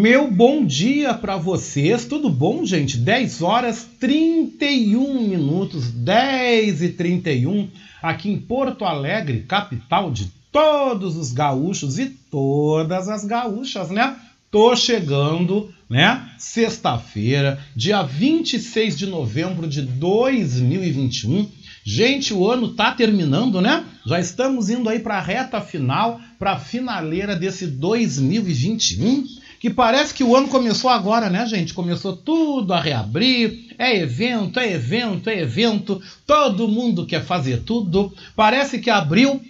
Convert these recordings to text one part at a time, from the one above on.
Meu bom dia para vocês, tudo bom, gente? 10 horas 31 minutos, 10 e 31, aqui em Porto Alegre, capital de todos os gaúchos e todas as gaúchas, né? Tô chegando, né? Sexta-feira, dia 26 de novembro de 2021. Gente, o ano tá terminando, né? Já estamos indo aí para a reta final, para a finaleira desse 2021 que parece que o ano começou agora, né, gente? Começou tudo a reabrir, é evento, é evento, é evento, todo mundo quer fazer tudo. Parece que abriu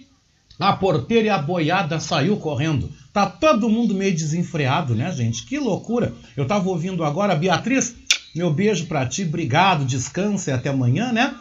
a porteira e a boiada saiu correndo. Tá todo mundo meio desenfreado, né, gente? Que loucura. Eu tava ouvindo agora, Beatriz, meu beijo para ti, obrigado, descanse até amanhã, né?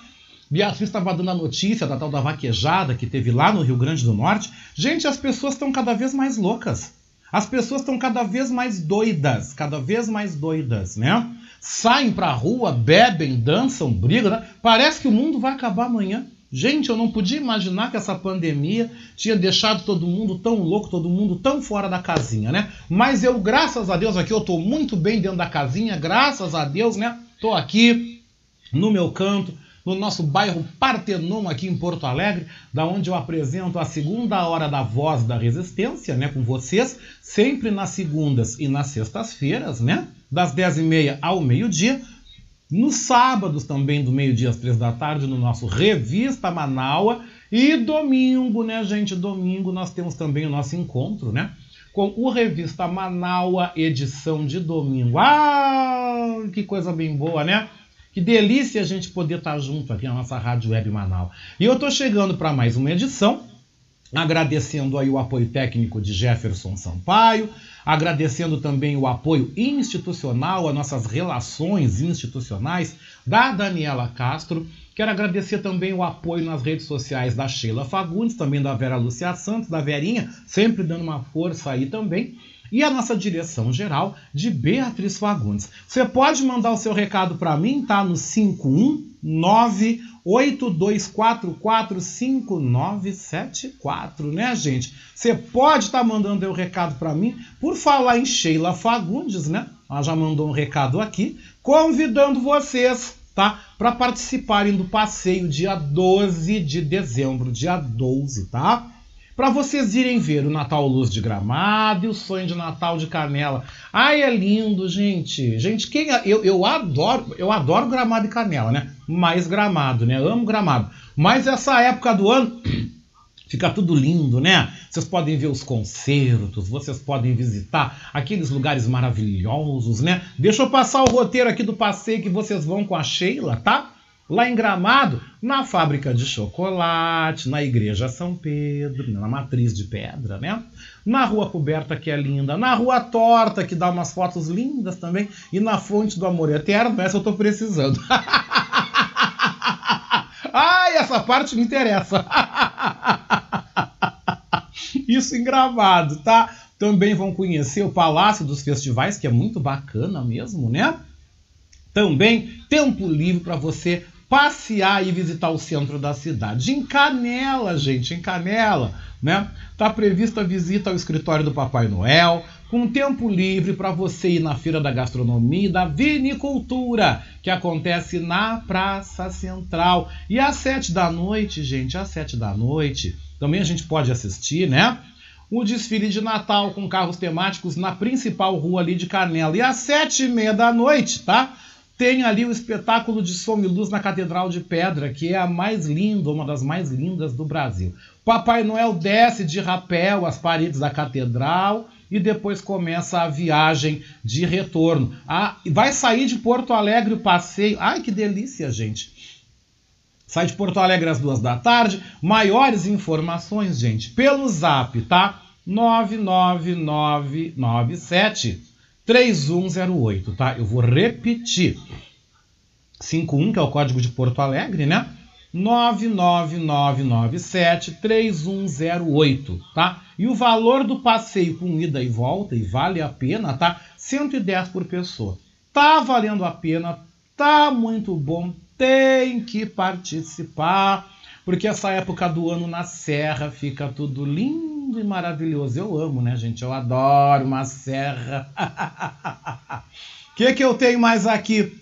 Beatriz estava dando a notícia da tal da vaquejada que teve lá no Rio Grande do Norte. Gente, as pessoas estão cada vez mais loucas. As pessoas estão cada vez mais doidas, cada vez mais doidas, né? Saem pra rua, bebem, dançam, brigam, né? Parece que o mundo vai acabar amanhã. Gente, eu não podia imaginar que essa pandemia tinha deixado todo mundo tão louco, todo mundo tão fora da casinha, né? Mas eu, graças a Deus, aqui eu tô muito bem dentro da casinha, graças a Deus, né? Tô aqui no meu canto, no nosso bairro Partenon, aqui em Porto Alegre, da onde eu apresento a segunda hora da Voz da Resistência, né, com vocês, sempre nas segundas e nas sextas-feiras, né, das 10h30 ao meio-dia, nos sábados também, do meio-dia às três da tarde, no nosso Revista Manaua, e domingo, né, gente, domingo nós temos também o nosso encontro, né, com o Revista Manaua, edição de domingo. Ah, que coisa bem boa, né? Que delícia a gente poder estar junto aqui na nossa Rádio Web Manaus. E eu estou chegando para mais uma edição, agradecendo aí o apoio técnico de Jefferson Sampaio, agradecendo também o apoio institucional, as nossas relações institucionais da Daniela Castro. Quero agradecer também o apoio nas redes sociais da Sheila Fagundes, também da Vera Lúcia Santos, da Verinha, sempre dando uma força aí também e a nossa direção geral de Beatriz Fagundes. Você pode mandar o seu recado para mim, tá? No 51982445974, né, gente? Você pode estar tá mandando o recado para mim por falar em Sheila Fagundes, né? Ela já mandou um recado aqui, convidando vocês, tá? Para participarem do passeio dia 12 de dezembro, dia 12, tá? Para vocês irem ver o Natal Luz de Gramado e o Sonho de Natal de Canela. Ai, é lindo, gente. Gente, quem eu, eu adoro, eu adoro Gramado e Canela, né? Mais Gramado, né? Amo Gramado. Mas essa época do ano fica tudo lindo, né? Vocês podem ver os concertos, vocês podem visitar aqueles lugares maravilhosos, né? Deixa eu passar o roteiro aqui do passeio que vocês vão com a Sheila, tá? Lá em Gramado, na fábrica de chocolate, na igreja São Pedro, na matriz de pedra, né? Na rua coberta, que é linda, na rua torta, que dá umas fotos lindas também, e na fonte do amor eterno, essa eu tô precisando. Ai, essa parte me interessa. Isso em Gramado, tá? Também vão conhecer o Palácio dos Festivais, que é muito bacana mesmo, né? Também tempo livre para você passear e visitar o centro da cidade. Em Canela, gente, em Canela, né? Tá prevista a visita ao escritório do Papai Noel, com tempo livre para você ir na Feira da Gastronomia e da Vinicultura, que acontece na Praça Central. E às sete da noite, gente, às sete da noite, também a gente pode assistir, né? O desfile de Natal com carros temáticos na principal rua ali de Canela. E às sete e meia da noite, tá? Tem ali o espetáculo de som e luz na Catedral de Pedra, que é a mais linda, uma das mais lindas do Brasil. Papai Noel desce de rapel as paredes da catedral e depois começa a viagem de retorno. Ah, vai sair de Porto Alegre o passeio. Ai, que delícia, gente! Sai de Porto Alegre às duas da tarde. Maiores informações, gente, pelo zap, tá? 99997 3108, tá? Eu vou repetir. 51, que é o código de Porto Alegre, né? 999973108, tá? E o valor do passeio com ida e volta, e vale a pena, tá? 110 por pessoa. Tá valendo a pena, tá muito bom, tem que participar, porque essa época do ano na serra fica tudo lindo e maravilhoso. Eu amo, né, gente? Eu adoro uma serra. O que, que eu tenho mais aqui?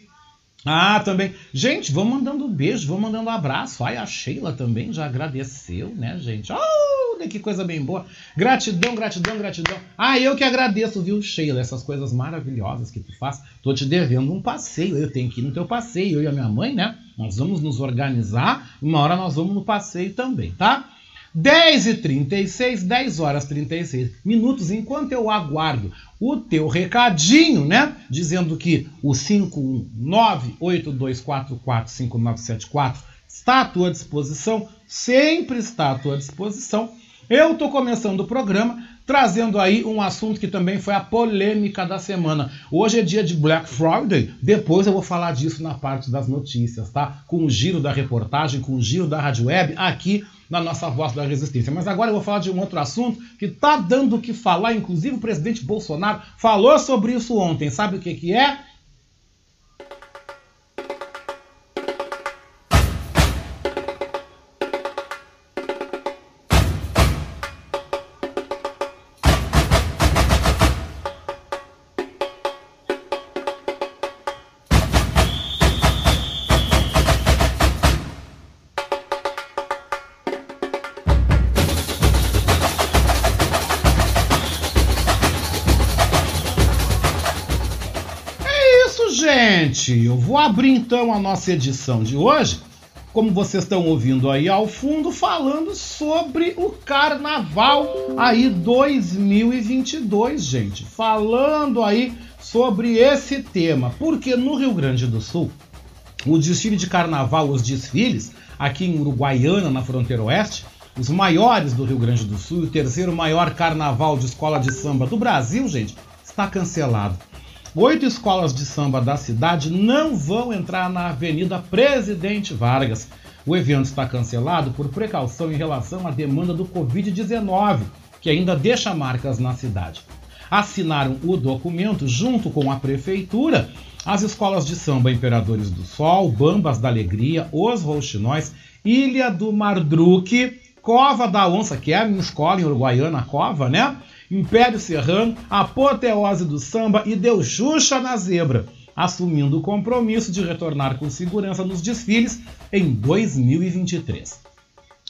Ah, também. Gente, vão mandando beijo, vão mandando abraço. Ai, a Sheila também já agradeceu, né, gente? Oh, que coisa bem boa. Gratidão, gratidão, gratidão. Ah, eu que agradeço, viu, Sheila, essas coisas maravilhosas que tu faz. Tô te devendo um passeio, eu tenho que ir no teu passeio, eu e a minha mãe, né? Nós vamos nos organizar, uma hora nós vamos no passeio também, tá? 10 e 36, 10 horas 36 minutos, enquanto eu aguardo o teu recadinho, né? Dizendo que o 51982445974 está à tua disposição, sempre está à tua disposição. Eu estou começando o programa trazendo aí um assunto que também foi a polêmica da semana. Hoje é dia de Black Friday, depois eu vou falar disso na parte das notícias, tá? Com o giro da reportagem, com o giro da Rádio Web, aqui na nossa voz da resistência. Mas agora eu vou falar de um outro assunto que tá dando o que falar, inclusive o presidente Bolsonaro falou sobre isso ontem. Sabe o que, que é? Vou abrir então a nossa edição de hoje, como vocês estão ouvindo aí ao fundo, falando sobre o Carnaval aí 2022, gente. Falando aí sobre esse tema, porque no Rio Grande do Sul, o desfile de carnaval, os desfiles, aqui em Uruguaiana, na fronteira oeste, os maiores do Rio Grande do Sul, o terceiro maior carnaval de escola de samba do Brasil, gente, está cancelado. Oito escolas de samba da cidade não vão entrar na Avenida Presidente Vargas. O evento está cancelado por precaução em relação à demanda do Covid-19, que ainda deixa marcas na cidade. Assinaram o documento junto com a prefeitura as escolas de samba Imperadores do Sol, Bambas da Alegria, Os Rouxinóis, Ilha do Mardruque, Cova da Onça, que é a minha escola em Uruguaiana, Cova, né? Império Serrano, apoteose do samba e deu Xuxa na zebra, assumindo o compromisso de retornar com segurança nos desfiles em 2023.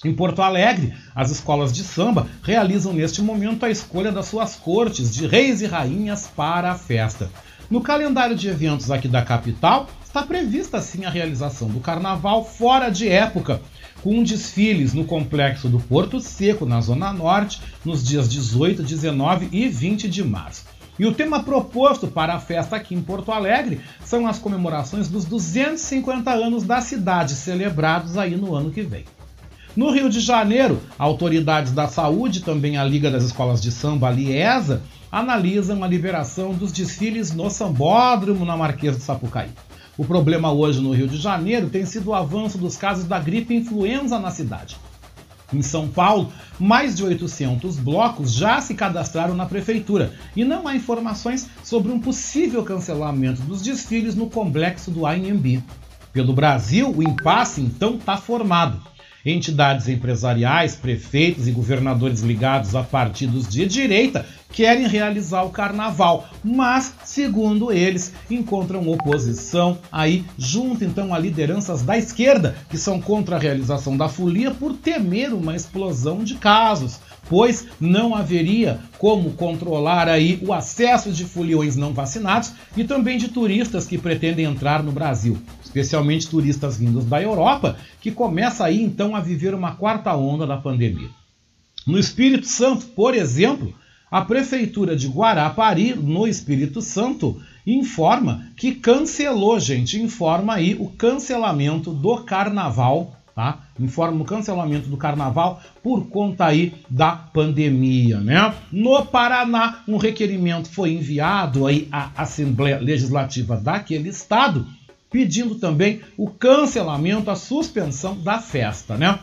Em Porto Alegre, as escolas de samba realizam neste momento a escolha das suas cortes de reis e rainhas para a festa. No calendário de eventos aqui da capital, está prevista sim a realização do carnaval fora de época, com desfiles no complexo do Porto Seco, na Zona Norte, nos dias 18, 19 e 20 de março. E o tema proposto para a festa aqui em Porto Alegre são as comemorações dos 250 anos da cidade, celebrados aí no ano que vem. No Rio de Janeiro, autoridades da saúde, também a Liga das Escolas de Samba, Liesa, analisam a liberação dos desfiles no Sambódromo na Marquesa de Sapucaí. O problema hoje no Rio de Janeiro tem sido o avanço dos casos da gripe influenza na cidade. Em São Paulo, mais de 800 blocos já se cadastraram na prefeitura e não há informações sobre um possível cancelamento dos desfiles no complexo do AMB. Pelo Brasil, o impasse então está formado. Entidades empresariais, prefeitos e governadores ligados a partidos de direita querem realizar o carnaval, mas, segundo eles, encontram oposição aí junto então a lideranças da esquerda que são contra a realização da folia por temer uma explosão de casos pois não haveria como controlar aí o acesso de foliões não vacinados e também de turistas que pretendem entrar no Brasil, especialmente turistas vindos da Europa, que começa aí então a viver uma quarta onda da pandemia. No Espírito Santo, por exemplo, a prefeitura de Guarapari, no Espírito Santo, informa que cancelou, gente, informa aí o cancelamento do carnaval tá? Informa o cancelamento do carnaval por conta aí da pandemia, né? No Paraná, um requerimento foi enviado aí à Assembleia Legislativa daquele estado pedindo também o cancelamento, a suspensão da festa, né?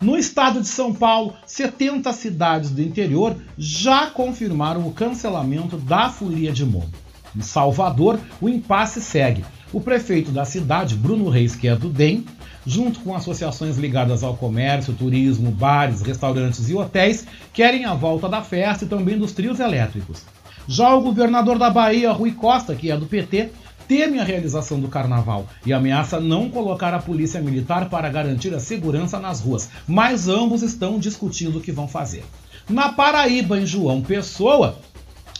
No estado de São Paulo, 70 cidades do interior já confirmaram o cancelamento da folia de Momo. Em Salvador, o impasse segue. O prefeito da cidade, Bruno Reis, que é do DEM, junto com associações ligadas ao comércio, turismo, bares, restaurantes e hotéis, querem a volta da festa e também dos trios elétricos. Já o governador da Bahia, Rui Costa, que é do PT, teme a realização do carnaval e ameaça não colocar a polícia militar para garantir a segurança nas ruas, mas ambos estão discutindo o que vão fazer. Na Paraíba, em João Pessoa,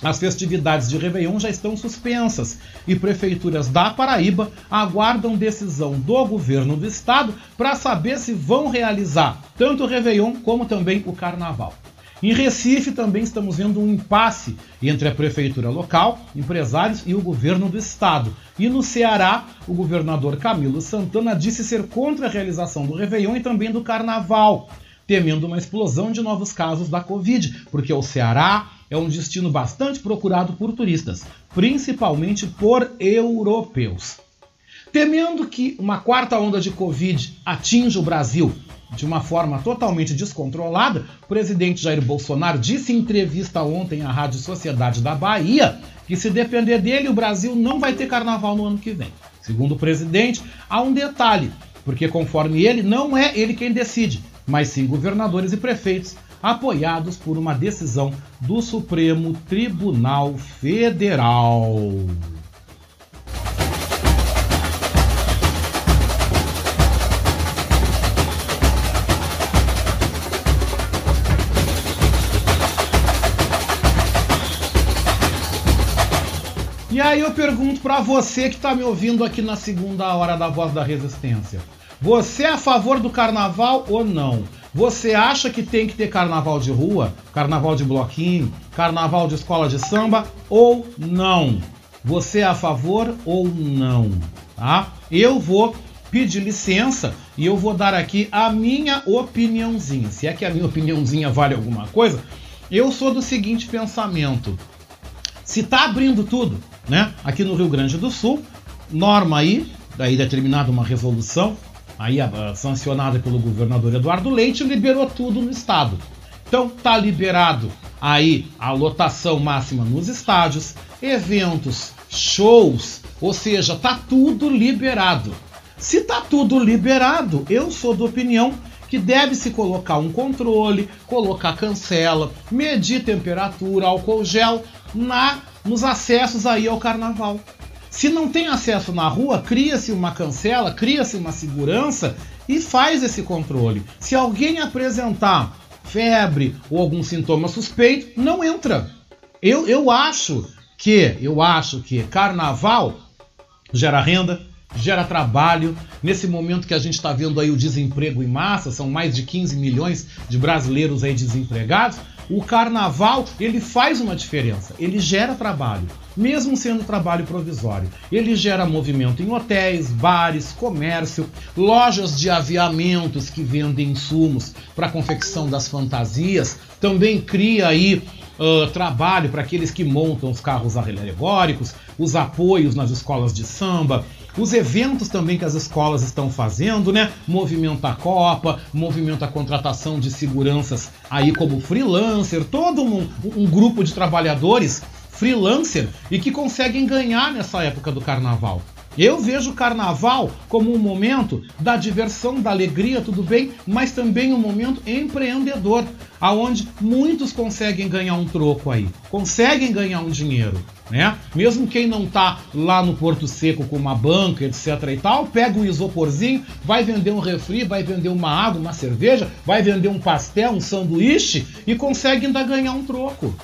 as festividades de Réveillon já estão suspensas e prefeituras da Paraíba aguardam decisão do governo do estado para saber se vão realizar tanto o Réveillon como também o Carnaval. Em Recife também estamos vendo um impasse entre a prefeitura local, empresários e o governo do estado. E no Ceará, o governador Camilo Santana disse ser contra a realização do Réveillon e também do Carnaval, temendo uma explosão de novos casos da Covid, porque o Ceará é um destino bastante procurado por turistas, principalmente por europeus. Temendo que uma quarta onda de Covid atinja o Brasil de uma forma totalmente descontrolada, o presidente Jair Bolsonaro disse em entrevista ontem à Rádio Sociedade da Bahia que se depender dele, o Brasil não vai ter carnaval no ano que vem. Segundo o presidente, há um detalhe, porque conforme ele, não é ele quem decide, mas sim governadores e prefeitos, apoiados por uma decisão do Supremo Tribunal Federal. E aí eu pergunto para você que está me ouvindo aqui na segunda hora da Voz da Resistência. Você é a favor do carnaval ou não? Você acha que tem que ter carnaval de rua, carnaval de bloquinho, carnaval de escola de samba ou não? Você é a favor ou não? Tá? Eu vou pedir licença e eu vou dar aqui a minha opiniãozinha. Se é que a minha opiniãozinha vale alguma coisa, eu sou do seguinte pensamento: se tá abrindo tudo, né? Aqui no Rio Grande do Sul, norma aí, daí determinada uma resolução, aí sancionada pelo governador Eduardo Leite, liberou tudo no estado. Então tá liberado aí a lotação máxima nos estádios, eventos, shows, ou seja, tá tudo liberado. Se tá tudo liberado, eu sou da opinião que deve se colocar um controle, colocar cancela, medir temperatura, álcool gel na nos acessos aí ao carnaval. Se não tem acesso na rua, cria-se uma cancela, cria-se uma segurança e faz esse controle. Se alguém apresentar febre ou algum sintoma suspeito, não entra. Eu, eu acho que, eu acho que carnaval gera renda, gera trabalho. Nesse momento que a gente está vendo aí o desemprego em massa, são mais de 15 milhões de brasileiros aí desempregados o carnaval ele faz uma diferença, ele gera trabalho, mesmo sendo trabalho provisório. Ele gera movimento em hotéis, bares, comércio, lojas de aviamentos que vendem insumos para a confecção das fantasias, também cria aí uh, trabalho para aqueles que montam os carros alegóricos, os apoios nas escolas de samba, os eventos também que as escolas estão fazendo, né? Movimento a Copa, movimento a contratação de seguranças aí como freelancer, todo um, um grupo de trabalhadores freelancer e que conseguem ganhar nessa época do carnaval. Eu vejo o carnaval como um momento da diversão, da alegria, tudo bem, mas também um momento empreendedor, aonde muitos conseguem ganhar um troco aí, conseguem ganhar um dinheiro, né? Mesmo quem não tá lá no Porto Seco com uma banca, etc e tal, pega um isoporzinho, vai vender um refri, vai vender uma água, uma cerveja, vai vender um pastel, um sanduíche e consegue ainda ganhar um troco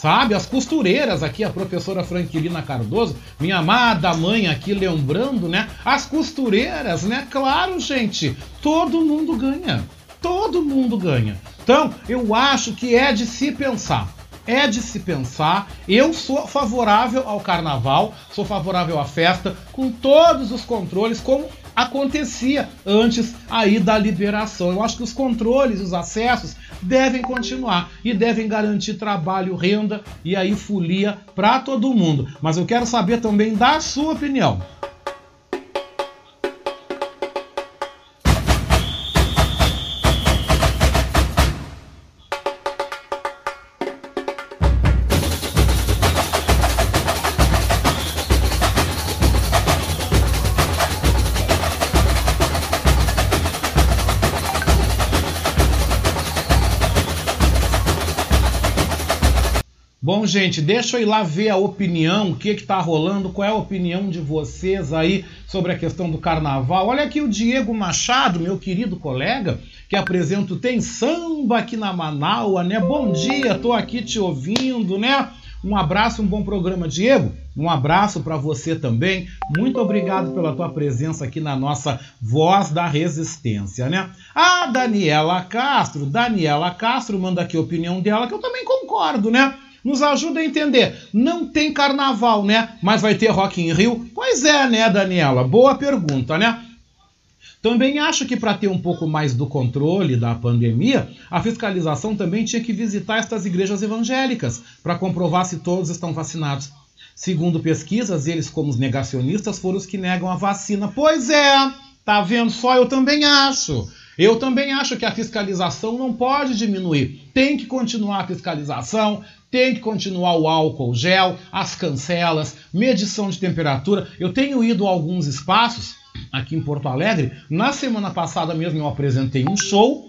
sabe? As costureiras aqui, a professora Franquilina Cardoso, minha amada mãe aqui lembrando, né? As costureiras, né? Claro, gente, todo mundo ganha. Todo mundo ganha. Então, eu acho que é de se pensar. É de se pensar. Eu sou favorável ao carnaval, sou favorável à festa, com todos os controles, como acontecia antes aí da liberação. Eu acho que os controles, os acessos devem continuar e devem garantir trabalho, renda e aí folia para todo mundo. Mas eu quero saber também da sua opinião. Gente, deixa eu ir lá ver a opinião, o que que tá rolando, qual é a opinião de vocês aí sobre a questão do carnaval. Olha aqui o Diego Machado, meu querido colega, que apresenta o Tem Samba aqui na Manaua, né? Bom dia, tô aqui te ouvindo, né? Um abraço, um bom programa, Diego. Um abraço para você também. Muito obrigado pela tua presença aqui na nossa Voz da Resistência, né? A Daniela Castro, Daniela Castro manda aqui a opinião dela, que eu também concordo, né? Nos ajuda a entender. Não tem carnaval, né? Mas vai ter Rock in Rio? Pois é, né, Daniela? Boa pergunta, né? Também acho que para ter um pouco mais do controle da pandemia, a fiscalização também tinha que visitar estas igrejas evangélicas para comprovar se todos estão vacinados. Segundo pesquisas, eles, como os negacionistas, foram os que negam a vacina. Pois é, tá vendo só? Eu também acho. Eu também acho que a fiscalização não pode diminuir. Tem que continuar a fiscalização, tem que continuar o álcool gel, as cancelas, medição de temperatura. Eu tenho ido a alguns espaços aqui em Porto Alegre. Na semana passada mesmo eu apresentei um show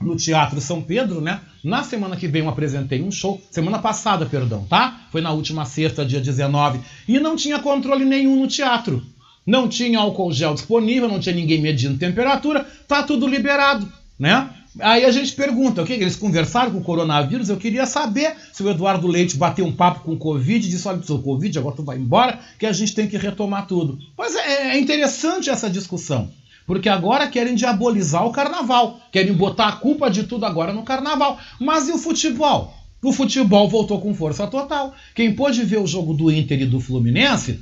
no Teatro São Pedro, né? Na semana que vem eu apresentei um show, semana passada, perdão, tá? Foi na última sexta, dia 19, e não tinha controle nenhum no teatro. Não tinha álcool gel disponível, não tinha ninguém medindo temperatura, tá tudo liberado, né? Aí a gente pergunta, o que? Eles conversaram com o coronavírus? Eu queria saber se o Eduardo Leite bateu um papo com o Covid disse: olha, o Covid, agora tu vai embora, que a gente tem que retomar tudo. Pois é, é interessante essa discussão. Porque agora querem diabolizar o carnaval, querem botar a culpa de tudo agora no carnaval. Mas e o futebol? O futebol voltou com força total. Quem pôde ver o jogo do Inter e do Fluminense,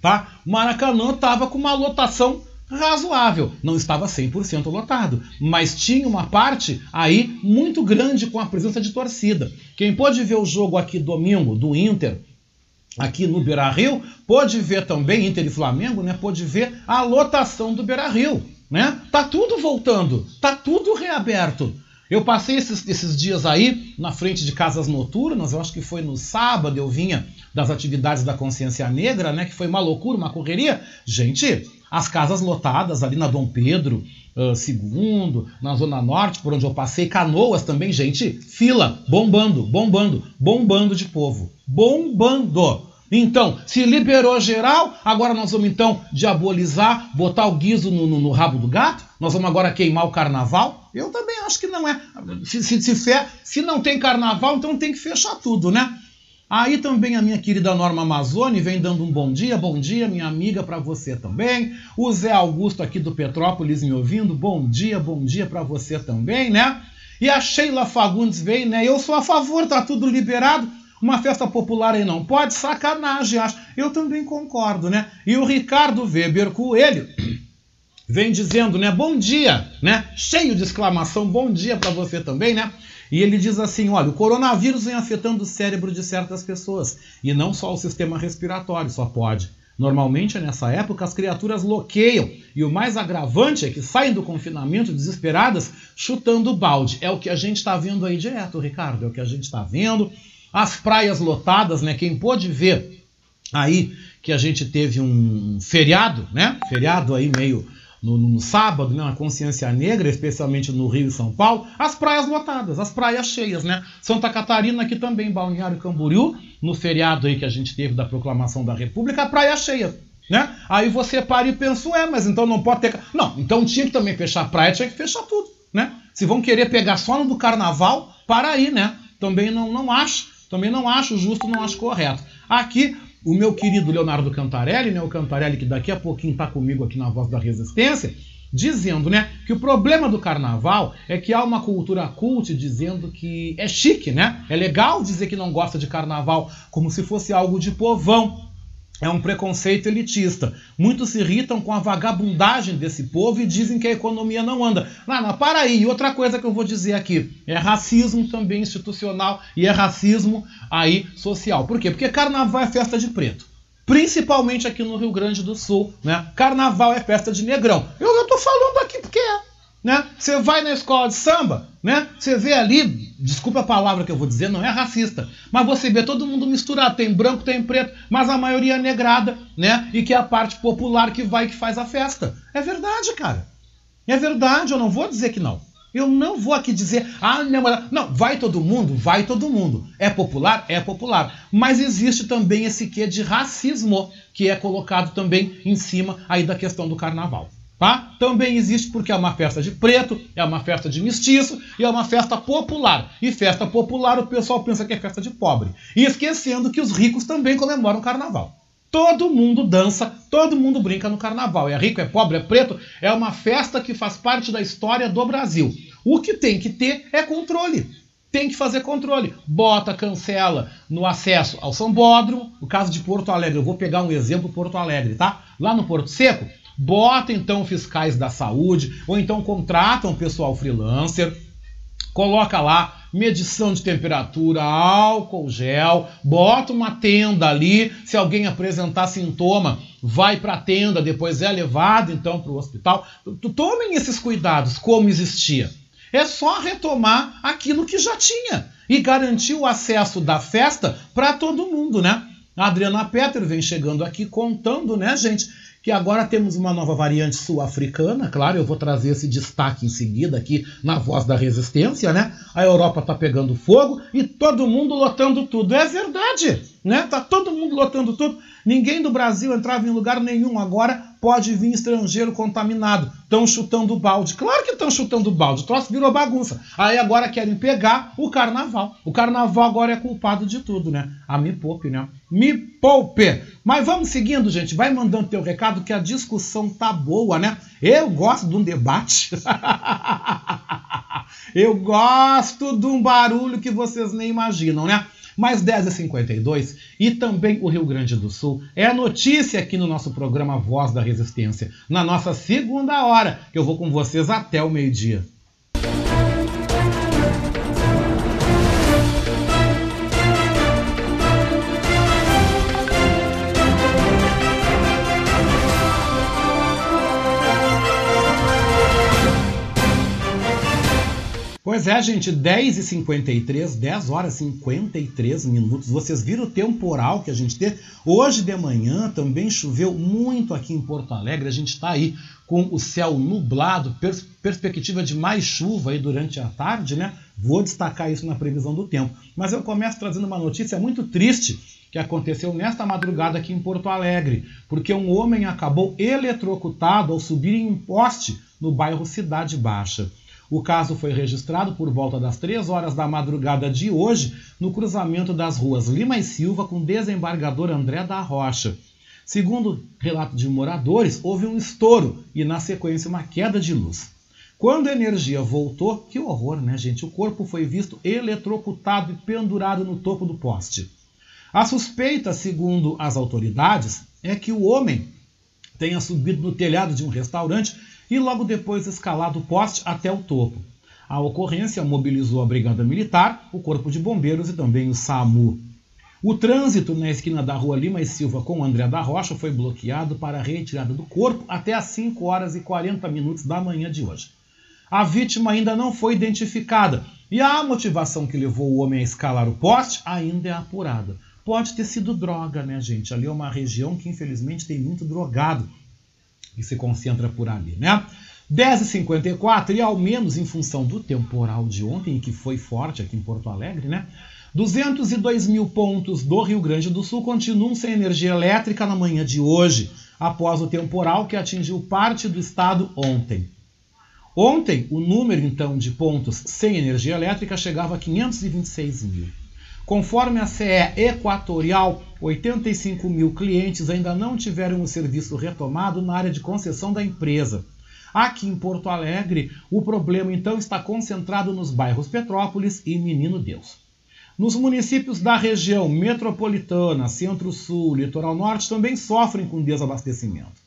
tá? O Maracanã estava com uma lotação razoável. Não estava 100% lotado, mas tinha uma parte aí muito grande com a presença de torcida. Quem pôde ver o jogo aqui domingo do Inter aqui no Beira-Rio, pôde ver também Inter e Flamengo, né? Pôde ver a lotação do Beira-Rio, né? Tá tudo voltando, tá tudo reaberto. Eu passei esses, esses dias aí na frente de casas noturnas, eu acho que foi no sábado, eu vinha das atividades da consciência negra, né? Que foi uma loucura, uma correria. Gente, as casas lotadas ali na Dom Pedro uh, II, na Zona Norte, por onde eu passei, canoas também, gente, fila, bombando, bombando, bombando de povo. Bombando! Então, se liberou geral, agora nós vamos então diabolizar, botar o guiso no, no, no, rabo do gato? Nós vamos agora queimar o carnaval? Eu também acho que não é. Se, se, se, fe, se não tem carnaval, então tem que fechar tudo, né? Aí também a minha querida Norma Amazone vem dando um bom dia, bom dia, minha amiga, para você também. O Zé Augusto aqui do Petrópolis me ouvindo, bom dia, bom dia para você também, né? E a Sheila Fagundes vem, né? Eu sou a favor, tá tudo liberado. Uma festa popular aí não pode, sacanagem, acho. Eu também concordo, né? E o Ricardo Weber Coelho vem dizendo, né? Bom dia, né? Cheio de exclamação, bom dia para você também, né? E ele diz assim: olha, o coronavírus vem afetando o cérebro de certas pessoas e não só o sistema respiratório, só pode. Normalmente, nessa época, as criaturas loqueiam e o mais agravante é que saem do confinamento desesperadas chutando balde. É o que a gente está vendo aí direto, Ricardo, é o que a gente está vendo. As praias lotadas, né? Quem pôde ver aí que a gente teve um feriado, né? Feriado aí meio no, no, sábado, né, na consciência negra, especialmente no Rio e São Paulo, as praias lotadas, as praias cheias, né? Santa Catarina aqui também, Balneário Camboriú, no feriado aí que a gente teve da proclamação da República, a praia cheia. Né? Aí você para e pensa, é, mas então não pode ter. Não, então tinha que também fechar a praia, tinha que fechar tudo. Né? Se vão querer pegar só no do carnaval, para aí, né? Também não, não acho, também não acho justo, não acho correto. Aqui o meu querido Leonardo Cantarelli, né, o Cantarelli que daqui a pouquinho está comigo aqui na Voz da Resistência, dizendo né, que o problema do carnaval é que há uma cultura cult dizendo que é chique, né? É legal dizer que não gosta de carnaval como se fosse algo de povão é um preconceito elitista. Muitos se irritam com a vagabundagem desse povo e dizem que a economia não anda. Não, não, para aí. Outra coisa que eu vou dizer aqui: é racismo também institucional e é racismo aí social. Por quê? Porque carnaval é festa de preto. Principalmente aqui no Rio Grande do Sul, né? Carnaval é festa de negrão. Eu, eu tô falando aqui porque é né? Você vai na escola de samba, né? Você vê ali, desculpa a palavra que eu vou dizer, não é racista, mas você vê todo mundo misturado, tem branco, tem preto, mas a maioria é negrada, né? E que é a parte popular que vai que faz a festa. É verdade, cara. É verdade, eu não vou dizer que não. Eu não vou aqui dizer, ah, não, vai todo mundo, vai todo mundo. É popular, é popular. Mas existe também esse quê de racismo que é colocado também em cima aí da questão do carnaval. Tá? Também existe porque é uma festa de preto, é uma festa de mestiço e é uma festa popular. E festa popular o pessoal pensa que é festa de pobre. E esquecendo que os ricos também comemoram o carnaval. Todo mundo dança, todo mundo brinca no carnaval. É rico, é pobre, é preto. É uma festa que faz parte da história do Brasil. O que tem que ter é controle. Tem que fazer controle. Bota, cancela no acesso ao Sambódromo. No caso de Porto Alegre, eu vou pegar um exemplo Porto Alegre, tá? Lá no Porto Seco, bota então fiscais da saúde, ou então contratam pessoal freelancer, coloca lá medição de temperatura, álcool gel, bota uma tenda ali. Se alguém apresentar sintoma, vai para a tenda, depois é levado então para o hospital. Tomem esses cuidados como existia. É só retomar aquilo que já tinha e garantir o acesso da festa para todo mundo, né? A Adriana Petter vem chegando aqui contando, né, gente, que agora temos uma nova variante sul-africana, claro, eu vou trazer esse destaque em seguida aqui na voz da resistência, né? A Europa tá pegando fogo e todo mundo lotando tudo. É verdade, né? Tá todo mundo lotando tudo. Ninguém do Brasil entrava em lugar nenhum. Agora pode vir estrangeiro contaminado. Estão chutando balde. Claro que estão chutando balde. O troço virou bagunça. Aí agora querem pegar o carnaval. O carnaval agora é culpado de tudo, né? A ah, me poupe, né? Me poupe. Mas vamos seguindo, gente. Vai mandando teu recado que a discussão tá boa, né? Eu gosto de um debate. Eu gosto de um barulho que vocês nem imaginam, né? mais 10h52 e também o Rio Grande do Sul. É notícia aqui no nosso programa Voz da Resistência, na nossa segunda hora, que eu vou com vocês até o meio-dia. Pois é, gente, 10 e 53, 10 horas e 53 minutos. Vocês viram o temporal que a gente teve? Hoje de manhã também choveu muito aqui em Porto Alegre. A gente está aí com o céu nublado, pers perspectiva de mais chuva aí durante a tarde, né? Vou destacar isso na previsão do tempo. Mas eu começo trazendo uma notícia muito triste que aconteceu nesta madrugada aqui em Porto Alegre, porque um homem acabou eletrocutado ao subir em um poste no bairro Cidade Baixa. O caso foi registrado por volta das 3 horas da madrugada de hoje no cruzamento das ruas Lima e Silva com o desembargador André da Rocha. Segundo relato de moradores, houve um estouro e, na sequência, uma queda de luz. Quando a energia voltou, que horror, né, gente? O corpo foi visto eletrocutado e pendurado no topo do poste. A suspeita, segundo as autoridades, é que o homem tenha subido no telhado de um restaurante e logo depois escalado o poste até o topo. A ocorrência mobilizou a Brigada Militar, o Corpo de Bombeiros e também o SAMU. O trânsito na esquina da rua Lima e Silva com André da Rocha foi bloqueado para a retirada do corpo até às 5 horas e 40 minutos da manhã de hoje. A vítima ainda não foi identificada e a motivação que levou o homem a escalar o poste ainda é apurada. Pode ter sido droga, né, gente? Ali é uma região que infelizmente tem muito drogado e se concentra por ali, né? 10h54, e ao menos em função do temporal de ontem, que foi forte aqui em Porto Alegre, né? 202 mil pontos do Rio Grande do Sul continuam sem energia elétrica na manhã de hoje, após o temporal que atingiu parte do estado ontem. Ontem, o número então de pontos sem energia elétrica chegava a 526 mil. Conforme a CE Equatorial, 85 mil clientes ainda não tiveram o serviço retomado na área de concessão da empresa. Aqui em Porto Alegre, o problema então está concentrado nos bairros Petrópolis e Menino Deus. Nos municípios da região metropolitana, Centro-Sul, Litoral Norte também sofrem com desabastecimento.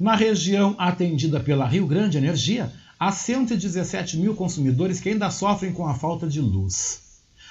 Na região atendida pela Rio Grande Energia, há 117 mil consumidores que ainda sofrem com a falta de luz.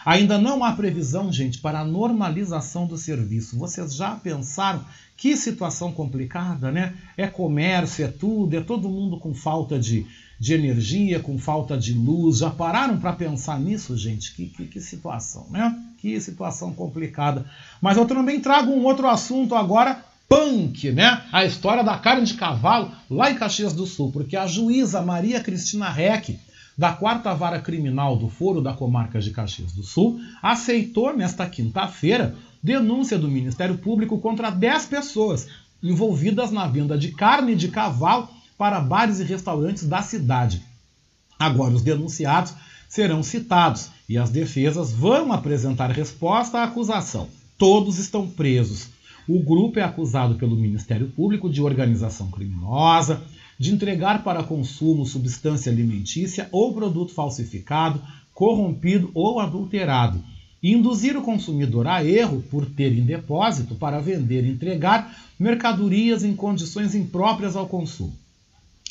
Ainda não há previsão, gente, para a normalização do serviço. Vocês já pensaram que situação complicada, né? É comércio, é tudo, é todo mundo com falta de, de energia, com falta de luz. Já pararam para pensar nisso, gente? Que, que, que situação, né? Que situação complicada. Mas eu também trago um outro assunto agora punk, né? A história da carne de cavalo lá em Caxias do Sul, porque a juíza Maria Cristina Reck da Quarta Vara Criminal do Foro da Comarca de Caxias do Sul aceitou nesta quinta-feira denúncia do Ministério Público contra 10 pessoas envolvidas na venda de carne de cavalo para bares e restaurantes da cidade. Agora, os denunciados serão citados e as defesas vão apresentar resposta à acusação. Todos estão presos. O grupo é acusado pelo Ministério Público de organização criminosa, de entregar para consumo substância alimentícia ou produto falsificado, corrompido ou adulterado, e induzir o consumidor a erro por ter em depósito para vender e entregar mercadorias em condições impróprias ao consumo.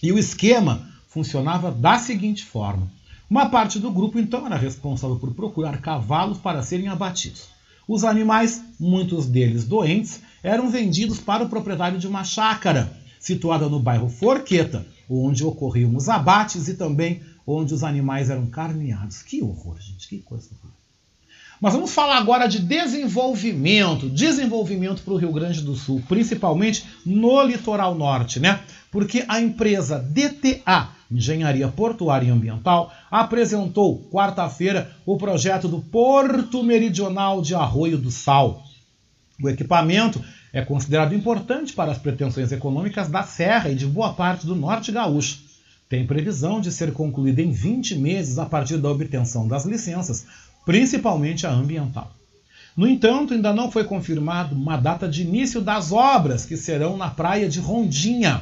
E o esquema funcionava da seguinte forma: uma parte do grupo então era responsável por procurar cavalos para serem abatidos. Os animais, muitos deles doentes, eram vendidos para o proprietário de uma chácara, situada no bairro Forqueta, onde ocorriam os abates e também onde os animais eram carneados. Que horror, gente, que coisa horror. Mas vamos falar agora de desenvolvimento, desenvolvimento para o Rio Grande do Sul, principalmente no litoral norte, né? Porque a empresa DTA, Engenharia Portuária e Ambiental, apresentou quarta-feira o projeto do Porto Meridional de Arroio do Sal. O equipamento é considerado importante para as pretensões econômicas da Serra e de boa parte do norte gaúcho. Tem previsão de ser concluído em 20 meses a partir da obtenção das licenças, principalmente a ambiental. No entanto, ainda não foi confirmado uma data de início das obras, que serão na praia de Rondinha.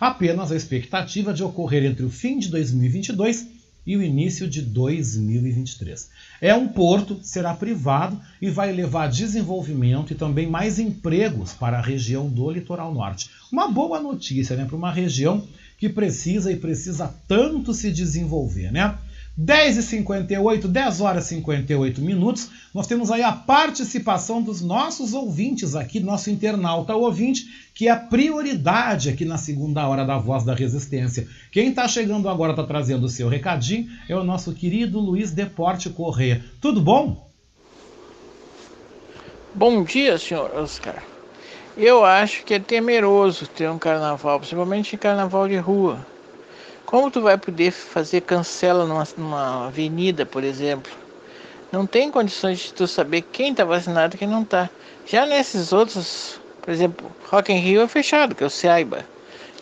Apenas a expectativa de ocorrer entre o fim de 2022 e o início de 2023. É um porto, será privado e vai levar desenvolvimento e também mais empregos para a região do litoral norte. Uma boa notícia né, para uma região que precisa e precisa tanto se desenvolver, né? 10 e 58, 10 horas e 58 minutos, nós temos aí a participação dos nossos ouvintes aqui, nosso internauta ouvinte, que é a prioridade aqui na segunda hora da Voz da Resistência. Quem está chegando agora, está trazendo o seu recadinho, é o nosso querido Luiz Deporte Correia. Tudo bom? Bom dia, senhor Oscar. Eu acho que é temeroso ter um carnaval, principalmente carnaval de rua como tu vai poder fazer cancela numa, numa avenida, por exemplo? Não tem condições de tu saber quem está vacinado e quem não está. Já nesses outros, por exemplo, Rock in Rio é fechado, que eu saiba.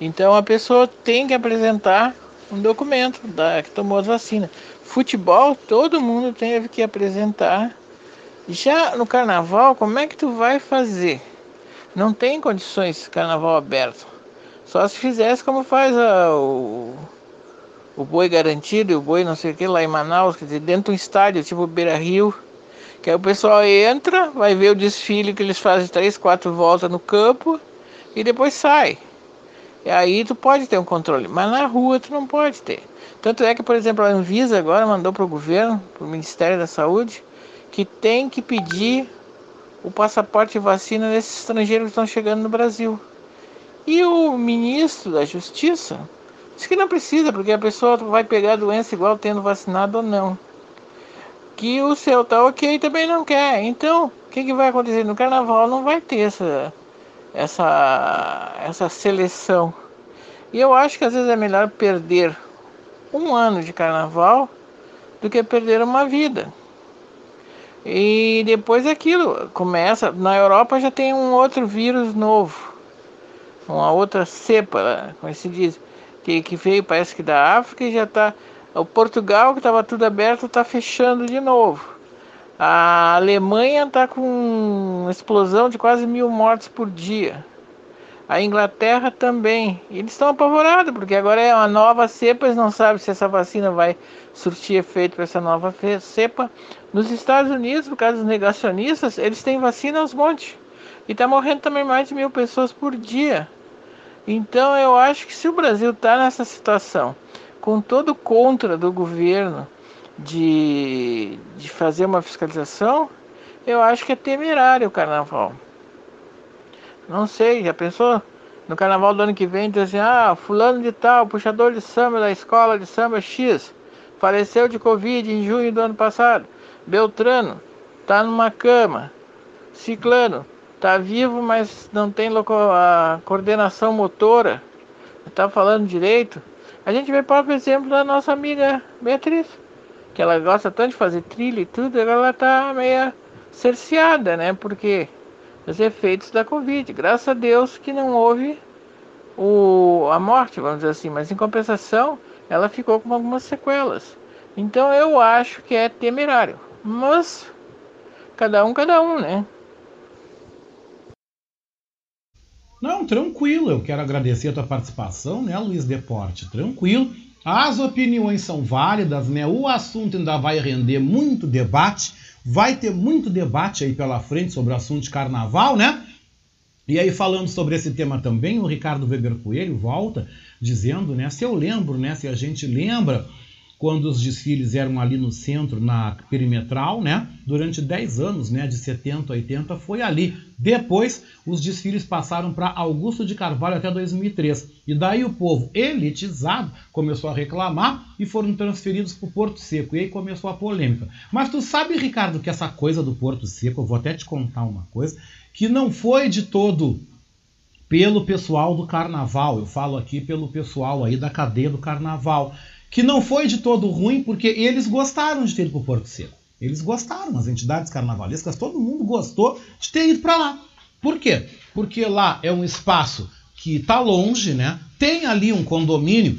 Então a pessoa tem que apresentar um documento da, que tomou as vacinas. Futebol, todo mundo teve que apresentar. Já no carnaval, como é que tu vai fazer? Não tem condições carnaval aberto. Só se fizesse como faz a, o, o boi garantido, o boi não sei o que, lá em Manaus, quer dizer, dentro de um estádio, tipo Beira Rio, que aí o pessoal entra, vai ver o desfile que eles fazem três, quatro voltas no campo e depois sai. E aí tu pode ter um controle, mas na rua tu não pode ter. Tanto é que, por exemplo, a Anvisa agora mandou para o governo, para o Ministério da Saúde, que tem que pedir o passaporte de vacina desses estrangeiros que estão chegando no Brasil. E o ministro da Justiça Que não precisa, porque a pessoa vai pegar a doença igual tendo vacinado ou não. Que o seu tá ok também não quer. Então, o que, que vai acontecer? No carnaval não vai ter essa, essa, essa seleção. E eu acho que às vezes é melhor perder um ano de carnaval do que perder uma vida. E depois aquilo começa. Na Europa já tem um outro vírus novo, uma outra cepa, como se diz que, que veio, parece que da África, e já está. O Portugal, que estava tudo aberto, está fechando de novo. A Alemanha está com uma explosão de quase mil mortes por dia. A Inglaterra também. Eles estão apavorados, porque agora é uma nova cepa, eles não sabem se essa vacina vai surtir efeito para essa nova cepa. Nos Estados Unidos, por causa dos negacionistas, eles têm vacina aos montes. E está morrendo também mais de mil pessoas por dia. Então eu acho que se o Brasil está nessa situação, com todo contra do governo de, de fazer uma fiscalização, eu acho que é temerário o carnaval. Não sei, já pensou? No carnaval do ano que vem, diz assim, ah, fulano de tal, puxador de samba da escola de samba X, faleceu de Covid em junho do ano passado. Beltrano, tá numa cama. Ciclano, Está vivo, mas não tem a coordenação motora. Está falando direito. A gente vê o próprio exemplo da nossa amiga Beatriz, que ela gosta tanto de fazer trilha e tudo, ela tá meio cerceada, né? Porque os efeitos da Covid. Graças a Deus que não houve o, a morte, vamos dizer assim, mas em compensação ela ficou com algumas sequelas. Então eu acho que é temerário. Mas cada um, cada um, né? Não, tranquilo. Eu quero agradecer a tua participação, né, Luiz Deporte? Tranquilo. As opiniões são válidas, né? O assunto ainda vai render muito debate. Vai ter muito debate aí pela frente sobre o assunto de carnaval, né? E aí, falando sobre esse tema também, o Ricardo Weber Coelho volta dizendo, né? Se eu lembro, né? Se a gente lembra quando os desfiles eram ali no centro, na perimetral, né? Durante 10 anos, né? De 70 a 80 foi ali. Depois, os desfiles passaram para Augusto de Carvalho até 2003. E daí o povo elitizado começou a reclamar e foram transferidos para o Porto Seco. E aí começou a polêmica. Mas tu sabe, Ricardo, que essa coisa do Porto Seco, eu vou até te contar uma coisa, que não foi de todo pelo pessoal do carnaval. Eu falo aqui pelo pessoal aí da cadeia do carnaval que não foi de todo ruim, porque eles gostaram de ter ido para o Porto Seco. Eles gostaram, as entidades carnavalescas, todo mundo gostou de ter ido para lá. Por quê? Porque lá é um espaço que está longe, né? Tem ali um condomínio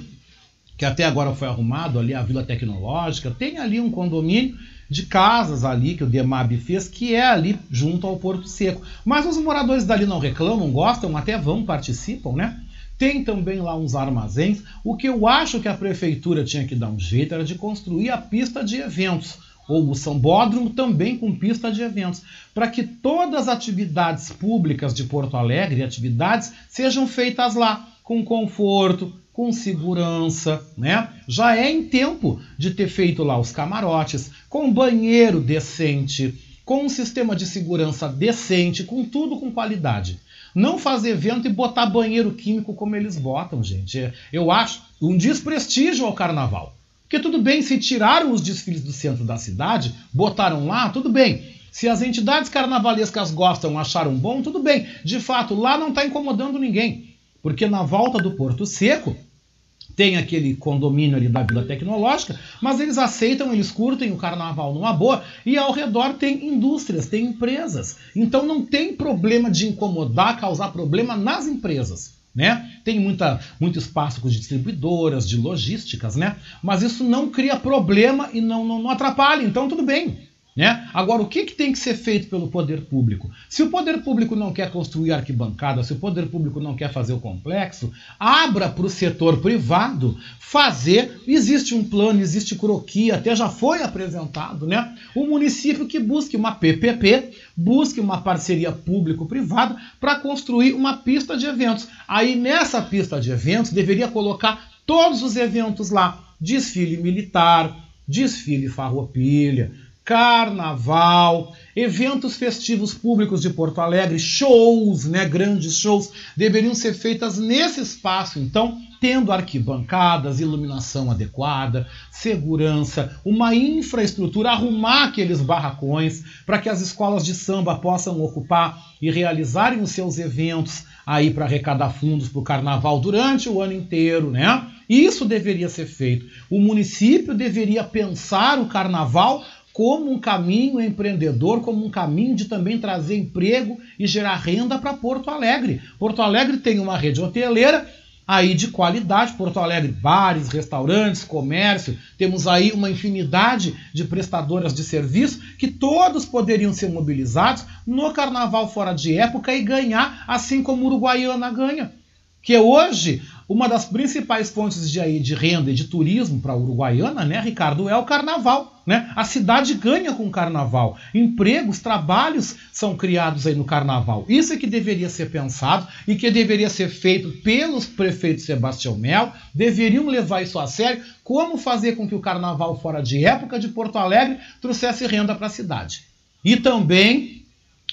que até agora foi arrumado, ali a Vila Tecnológica, tem ali um condomínio de casas ali que o Demab fez, que é ali junto ao Porto Seco. Mas os moradores dali não reclamam, gostam, até vão, participam, né? Tem também lá uns armazéns. O que eu acho que a prefeitura tinha que dar um jeito era de construir a pista de eventos ou o Sambódromo também com pista de eventos, para que todas as atividades públicas de Porto Alegre, atividades, sejam feitas lá, com conforto, com segurança, né? Já é em tempo de ter feito lá os camarotes, com banheiro decente, com um sistema de segurança decente, com tudo com qualidade. Não fazer evento e botar banheiro químico como eles botam, gente. Eu acho um desprestígio ao carnaval. Porque tudo bem, se tiraram os desfiles do centro da cidade, botaram lá, tudo bem. Se as entidades carnavalescas gostam, acharam bom, tudo bem. De fato, lá não está incomodando ninguém. Porque na volta do Porto Seco, tem aquele condomínio ali da Vila Tecnológica, mas eles aceitam, eles curtem o carnaval numa boa, e ao redor tem indústrias, tem empresas. Então não tem problema de incomodar, causar problema nas empresas. Né? Tem muita, muito espaço de distribuidoras, de logísticas, né? mas isso não cria problema e não, não, não atrapalha, então tudo bem. Né? Agora, o que, que tem que ser feito pelo poder público? Se o poder público não quer construir arquibancada, se o poder público não quer fazer o complexo, abra para o setor privado fazer. Existe um plano, existe croquis, até já foi apresentado. Né? O município que busque uma PPP, busque uma parceria público-privada para construir uma pista de eventos. Aí nessa pista de eventos deveria colocar todos os eventos lá: desfile militar, desfile farroupilha carnaval, eventos festivos públicos de Porto Alegre, shows, né, grandes shows, deveriam ser feitas nesse espaço, então, tendo arquibancadas, iluminação adequada, segurança, uma infraestrutura, arrumar aqueles barracões para que as escolas de samba possam ocupar e realizarem os seus eventos aí para arrecadar fundos para o carnaval durante o ano inteiro, né? Isso deveria ser feito. O município deveria pensar o carnaval como um caminho empreendedor, como um caminho de também trazer emprego e gerar renda para Porto Alegre. Porto Alegre tem uma rede hoteleira aí de qualidade, Porto Alegre, bares, restaurantes, comércio, temos aí uma infinidade de prestadoras de serviço que todos poderiam ser mobilizados no carnaval fora de época e ganhar assim como Uruguaiana ganha. Que hoje uma das principais fontes de, aí, de renda e de turismo para a Uruguaiana, né, Ricardo, é o carnaval. Né? A cidade ganha com o carnaval. Empregos, trabalhos são criados aí no carnaval. Isso é que deveria ser pensado e que deveria ser feito pelos prefeitos Sebastião Mel. Deveriam levar isso a sério. Como fazer com que o carnaval fora de época de Porto Alegre trouxesse renda para a cidade. E também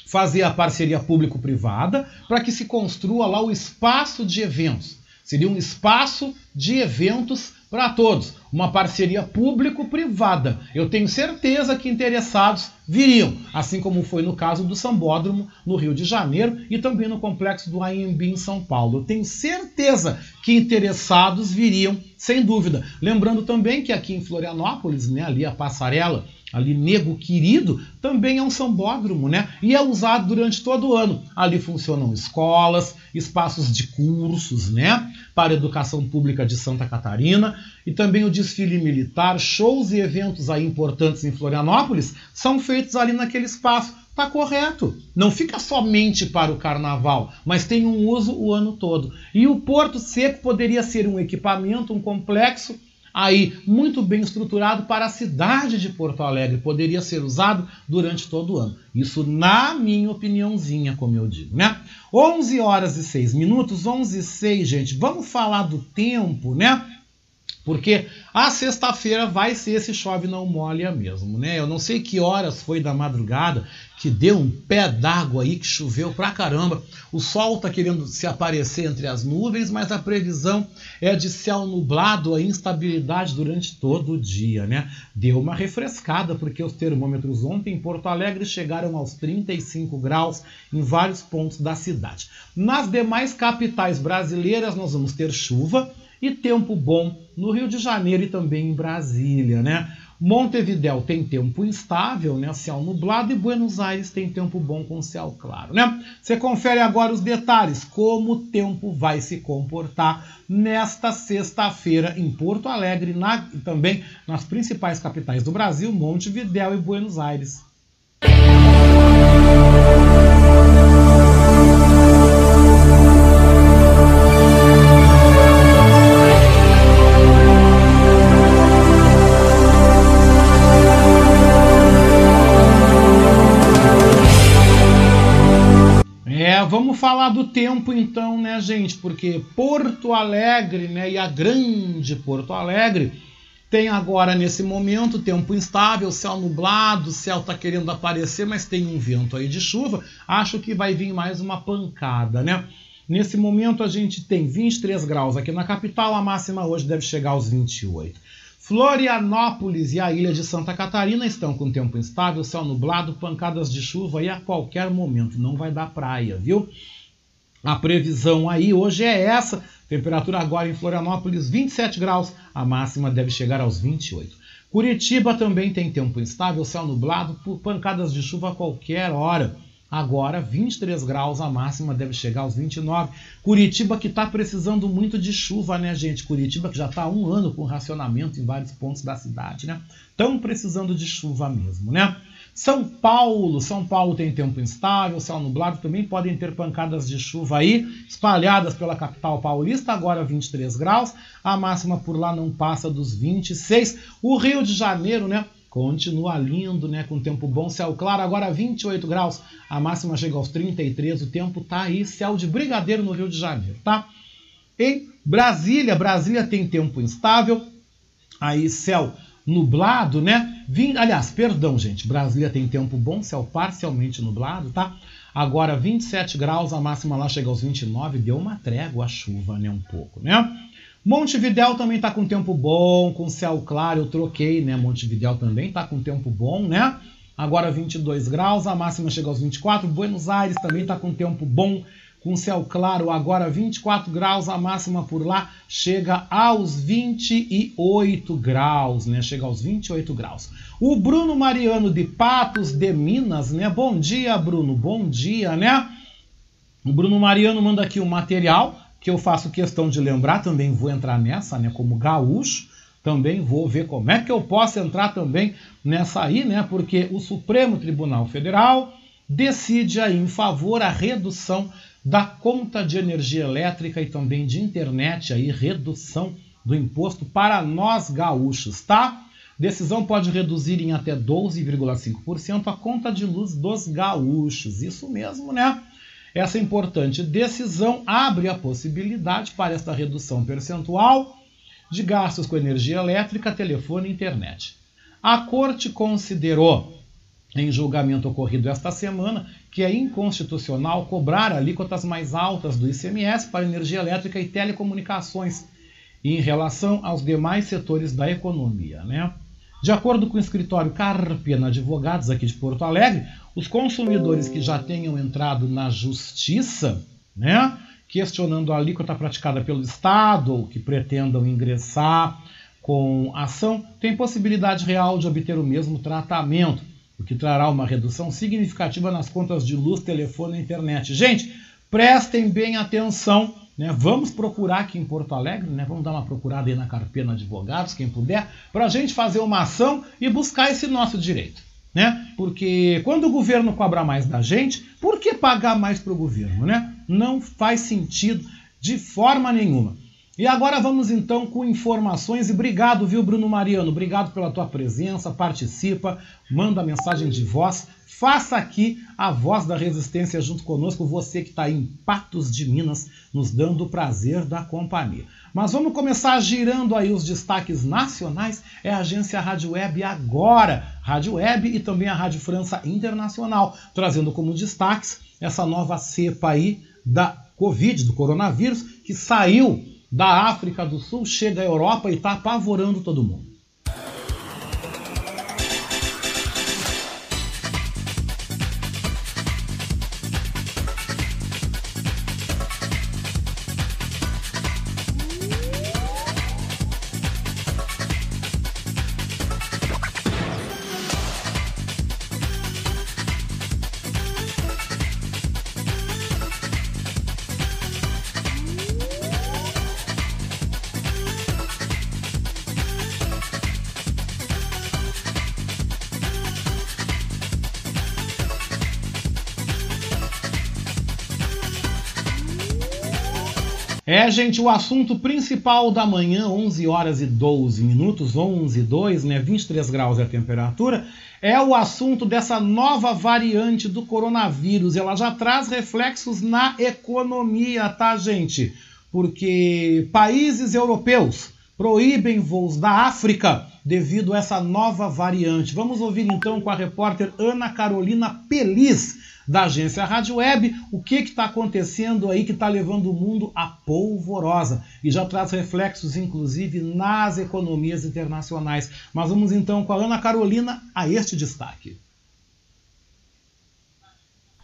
fazer a parceria público-privada para que se construa lá o espaço de eventos Seria um espaço de eventos para todos. uma parceria público-privada. Eu tenho certeza que interessados viriam, assim como foi no caso do Sambódromo no Rio de Janeiro e também no complexo do AMB em São Paulo. Eu tenho certeza que interessados viriam, sem dúvida. Lembrando também que aqui em Florianópolis, né, ali a passarela ali Nego Querido, também é um sambódromo, né? E é usado durante todo o ano. Ali funcionam escolas, espaços de cursos, né? Para a educação pública de Santa Catarina e também o desfile militar, shows e eventos aí importantes em Florianópolis são feitos ali naquele espaço. Tá correto. Não fica somente para o carnaval, mas tem um uso o ano todo. E o Porto Seco poderia ser um equipamento, um complexo aí muito bem estruturado para a cidade de Porto Alegre, poderia ser usado durante todo o ano. Isso na minha opiniãozinha, como eu digo, né? 11 horas e 6 minutos, 11 e 6, gente. Vamos falar do tempo, né? Porque a sexta-feira vai ser esse chove não molha mesmo, né? Eu não sei que horas foi da madrugada que deu um pé d'água aí, que choveu pra caramba. O sol tá querendo se aparecer entre as nuvens, mas a previsão é de céu nublado, a instabilidade durante todo o dia, né? Deu uma refrescada, porque os termômetros ontem em Porto Alegre chegaram aos 35 graus em vários pontos da cidade. Nas demais capitais brasileiras, nós vamos ter chuva e tempo bom no Rio de Janeiro e também em Brasília, né? Montevidéu tem tempo instável, né? Céu nublado e Buenos Aires tem tempo bom com céu claro, né? Você confere agora os detalhes, como o tempo vai se comportar nesta sexta-feira em Porto Alegre na, e também nas principais capitais do Brasil, Montevidéu e Buenos Aires. Vamos falar do tempo então, né, gente? Porque Porto Alegre, né, e a grande Porto Alegre tem agora nesse momento tempo instável, céu nublado, o céu tá querendo aparecer, mas tem um vento aí de chuva. Acho que vai vir mais uma pancada, né? Nesse momento a gente tem 23 graus aqui na capital, a máxima hoje deve chegar aos 28. Florianópolis e a ilha de Santa Catarina estão com tempo instável, céu nublado, pancadas de chuva e a qualquer momento não vai dar praia, viu? A previsão aí hoje é essa. Temperatura agora em Florianópolis 27 graus, a máxima deve chegar aos 28. Curitiba também tem tempo instável, céu nublado, pancadas de chuva a qualquer hora. Agora 23 graus, a máxima deve chegar aos 29. Curitiba que está precisando muito de chuva, né, gente? Curitiba que já está um ano com racionamento em vários pontos da cidade, né? Estão precisando de chuva mesmo, né? São Paulo, São Paulo tem tempo instável, céu nublado, também podem ter pancadas de chuva aí, espalhadas pela capital paulista, agora 23 graus, a máxima por lá não passa dos 26. O Rio de Janeiro, né? Continua lindo, né? Com tempo bom, céu claro, agora 28 graus, a máxima chega aos 33, o tempo tá aí, céu de brigadeiro no Rio de Janeiro, tá? Em Brasília, Brasília tem tempo instável, aí céu nublado, né? Vim, aliás, perdão, gente, Brasília tem tempo bom, céu parcialmente nublado, tá? Agora 27 graus, a máxima lá chega aos 29, deu uma trégua a chuva, né? Um pouco, né? Montevidéu também está com tempo bom, com céu claro, eu troquei, né? Montevidéu também está com tempo bom, né? Agora 22 graus, a máxima chega aos 24. Buenos Aires também está com tempo bom, com céu claro, agora 24 graus, a máxima por lá chega aos 28 graus, né? Chega aos 28 graus. O Bruno Mariano de Patos de Minas, né? Bom dia, Bruno, bom dia, né? O Bruno Mariano manda aqui o material que eu faço questão de lembrar, também vou entrar nessa, né, como gaúcho, também vou ver como é que eu posso entrar também nessa aí, né, porque o Supremo Tribunal Federal decide aí em favor a redução da conta de energia elétrica e também de internet aí, redução do imposto para nós gaúchos, tá? Decisão pode reduzir em até 12,5% a conta de luz dos gaúchos. Isso mesmo, né? Essa importante decisão abre a possibilidade para esta redução percentual de gastos com energia elétrica, telefone e internet. A Corte considerou, em julgamento ocorrido esta semana, que é inconstitucional cobrar alíquotas mais altas do ICMS para energia elétrica e telecomunicações, em relação aos demais setores da economia. Né? De acordo com o escritório Carpena Advogados aqui de Porto Alegre, os consumidores que já tenham entrado na justiça, né, questionando a alíquota praticada pelo Estado ou que pretendam ingressar com ação, têm possibilidade real de obter o mesmo tratamento, o que trará uma redução significativa nas contas de luz, telefone e internet. Gente, prestem bem atenção né? Vamos procurar aqui em Porto Alegre, né? vamos dar uma procurada aí na Carpena Advogados, quem puder, para a gente fazer uma ação e buscar esse nosso direito. Né? Porque quando o governo cobra mais da gente, por que pagar mais para o governo? Né? Não faz sentido de forma nenhuma. E agora vamos então com informações. E obrigado, viu, Bruno Mariano? Obrigado pela tua presença, participa, manda mensagem de voz, faça aqui a voz da resistência junto conosco, você que está em Patos de Minas, nos dando o prazer da companhia. Mas vamos começar girando aí os destaques nacionais, é a agência Rádio Web agora, Rádio Web e também a Rádio França Internacional, trazendo como destaques essa nova cepa aí da Covid, do coronavírus, que saiu da África do Sul chega à Europa e está apavorando todo mundo. É, gente, o assunto principal da manhã, 11 horas e 12 minutos, 11 e 2, né, 23 graus é a temperatura, é o assunto dessa nova variante do coronavírus. Ela já traz reflexos na economia, tá, gente? Porque países europeus proíbem voos da África devido a essa nova variante. Vamos ouvir então com a repórter Ana Carolina Pelis da agência Rádio Web, o que está acontecendo aí que está levando o mundo à polvorosa e já traz reflexos, inclusive, nas economias internacionais. Mas vamos então com a Ana Carolina a este destaque.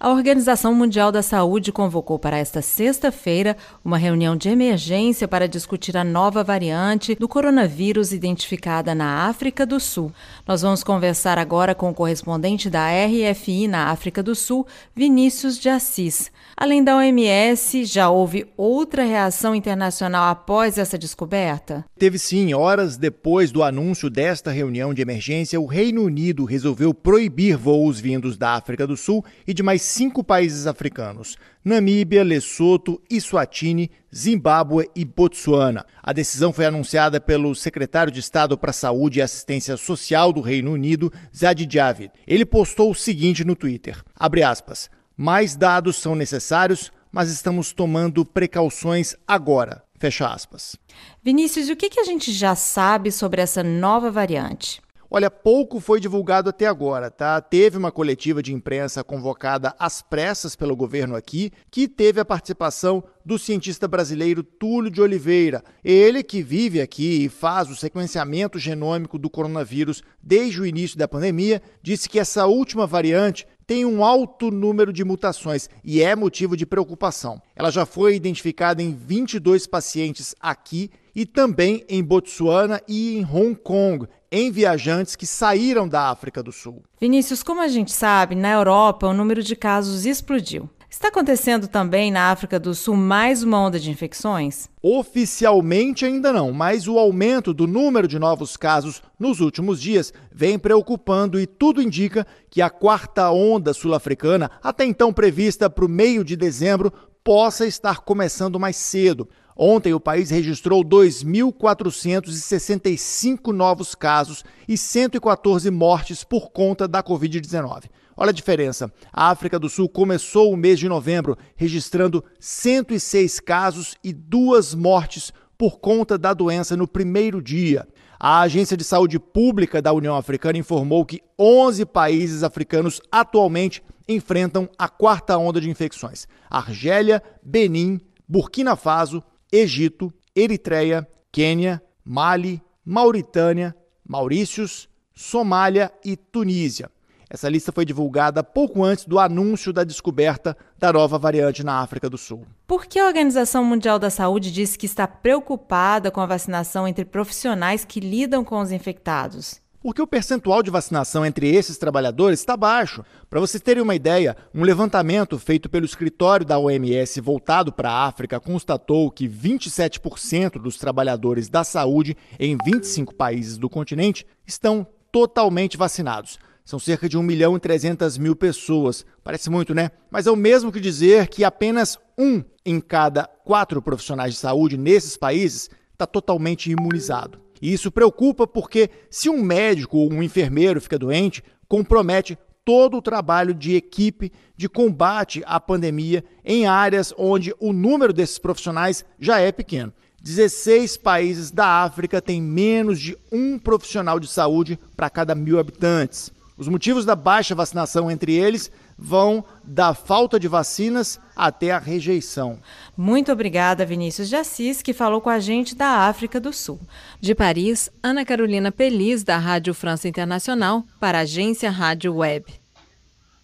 A Organização Mundial da Saúde convocou para esta sexta-feira uma reunião de emergência para discutir a nova variante do coronavírus identificada na África do Sul. Nós vamos conversar agora com o correspondente da RFI na África do Sul, Vinícius de Assis. Além da OMS, já houve outra reação internacional após essa descoberta? Teve sim. Horas depois do anúncio desta reunião de emergência, o Reino Unido resolveu proibir voos vindos da África do Sul e de mais cinco países africanos: Namíbia, Lesoto, Eswatini, Zimbábue e Botsuana. A decisão foi anunciada pelo secretário de Estado para a Saúde e Assistência Social do Reino Unido, Zad Javid. Ele postou o seguinte no Twitter: aspas. Mais dados são necessários, mas estamos tomando precauções agora. Fecha aspas. Vinícius, o que, a gente já sabe sobre essa nova variante? Olha, pouco foi divulgado até agora, tá? Teve uma coletiva de imprensa convocada às pressas pelo governo aqui, que teve a participação do cientista brasileiro Túlio de Oliveira. Ele que vive aqui e faz o sequenciamento genômico do coronavírus desde o início da pandemia, disse que essa última variante tem um alto número de mutações e é motivo de preocupação. Ela já foi identificada em 22 pacientes aqui e também em Botsuana e em Hong Kong, em viajantes que saíram da África do Sul. Vinícius, como a gente sabe, na Europa o número de casos explodiu. Está acontecendo também na África do Sul mais uma onda de infecções? Oficialmente ainda não, mas o aumento do número de novos casos nos últimos dias vem preocupando e tudo indica que a quarta onda sul-africana, até então prevista para o meio de dezembro, possa estar começando mais cedo. Ontem, o país registrou 2.465 novos casos e 114 mortes por conta da Covid-19. Olha a diferença. A África do Sul começou o mês de novembro registrando 106 casos e duas mortes por conta da doença no primeiro dia. A Agência de Saúde Pública da União Africana informou que 11 países africanos atualmente enfrentam a quarta onda de infecções: Argélia, Benin, Burkina Faso, Egito, Eritreia, Quênia, Mali, Mauritânia, Maurícios, Somália e Tunísia. Essa lista foi divulgada pouco antes do anúncio da descoberta da nova variante na África do Sul. Por que a Organização Mundial da Saúde disse que está preocupada com a vacinação entre profissionais que lidam com os infectados? Porque o percentual de vacinação entre esses trabalhadores está baixo. Para vocês terem uma ideia, um levantamento feito pelo escritório da OMS voltado para a África constatou que 27% dos trabalhadores da saúde em 25 países do continente estão totalmente vacinados. São cerca de 1 milhão e 300 mil pessoas. Parece muito, né? Mas é o mesmo que dizer que apenas um em cada quatro profissionais de saúde nesses países está totalmente imunizado. E isso preocupa porque, se um médico ou um enfermeiro fica doente, compromete todo o trabalho de equipe de combate à pandemia em áreas onde o número desses profissionais já é pequeno. 16 países da África têm menos de um profissional de saúde para cada mil habitantes. Os motivos da baixa vacinação entre eles vão da falta de vacinas até a rejeição. Muito obrigada, Vinícius de Assis, que falou com a gente da África do Sul. De Paris, Ana Carolina Peliz, da Rádio França Internacional, para a agência Rádio Web.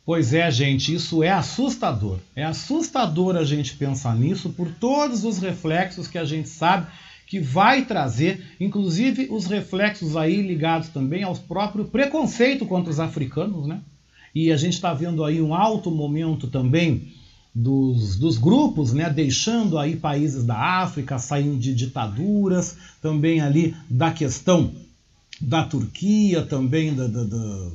Pois é, gente, isso é assustador. É assustador a gente pensar nisso por todos os reflexos que a gente sabe que vai trazer, inclusive os reflexos aí ligados também ao próprio preconceito contra os africanos, né? E a gente está vendo aí um alto momento também dos, dos grupos, né, deixando aí países da África, saindo de ditaduras, também ali da questão da Turquia, também da, da, da,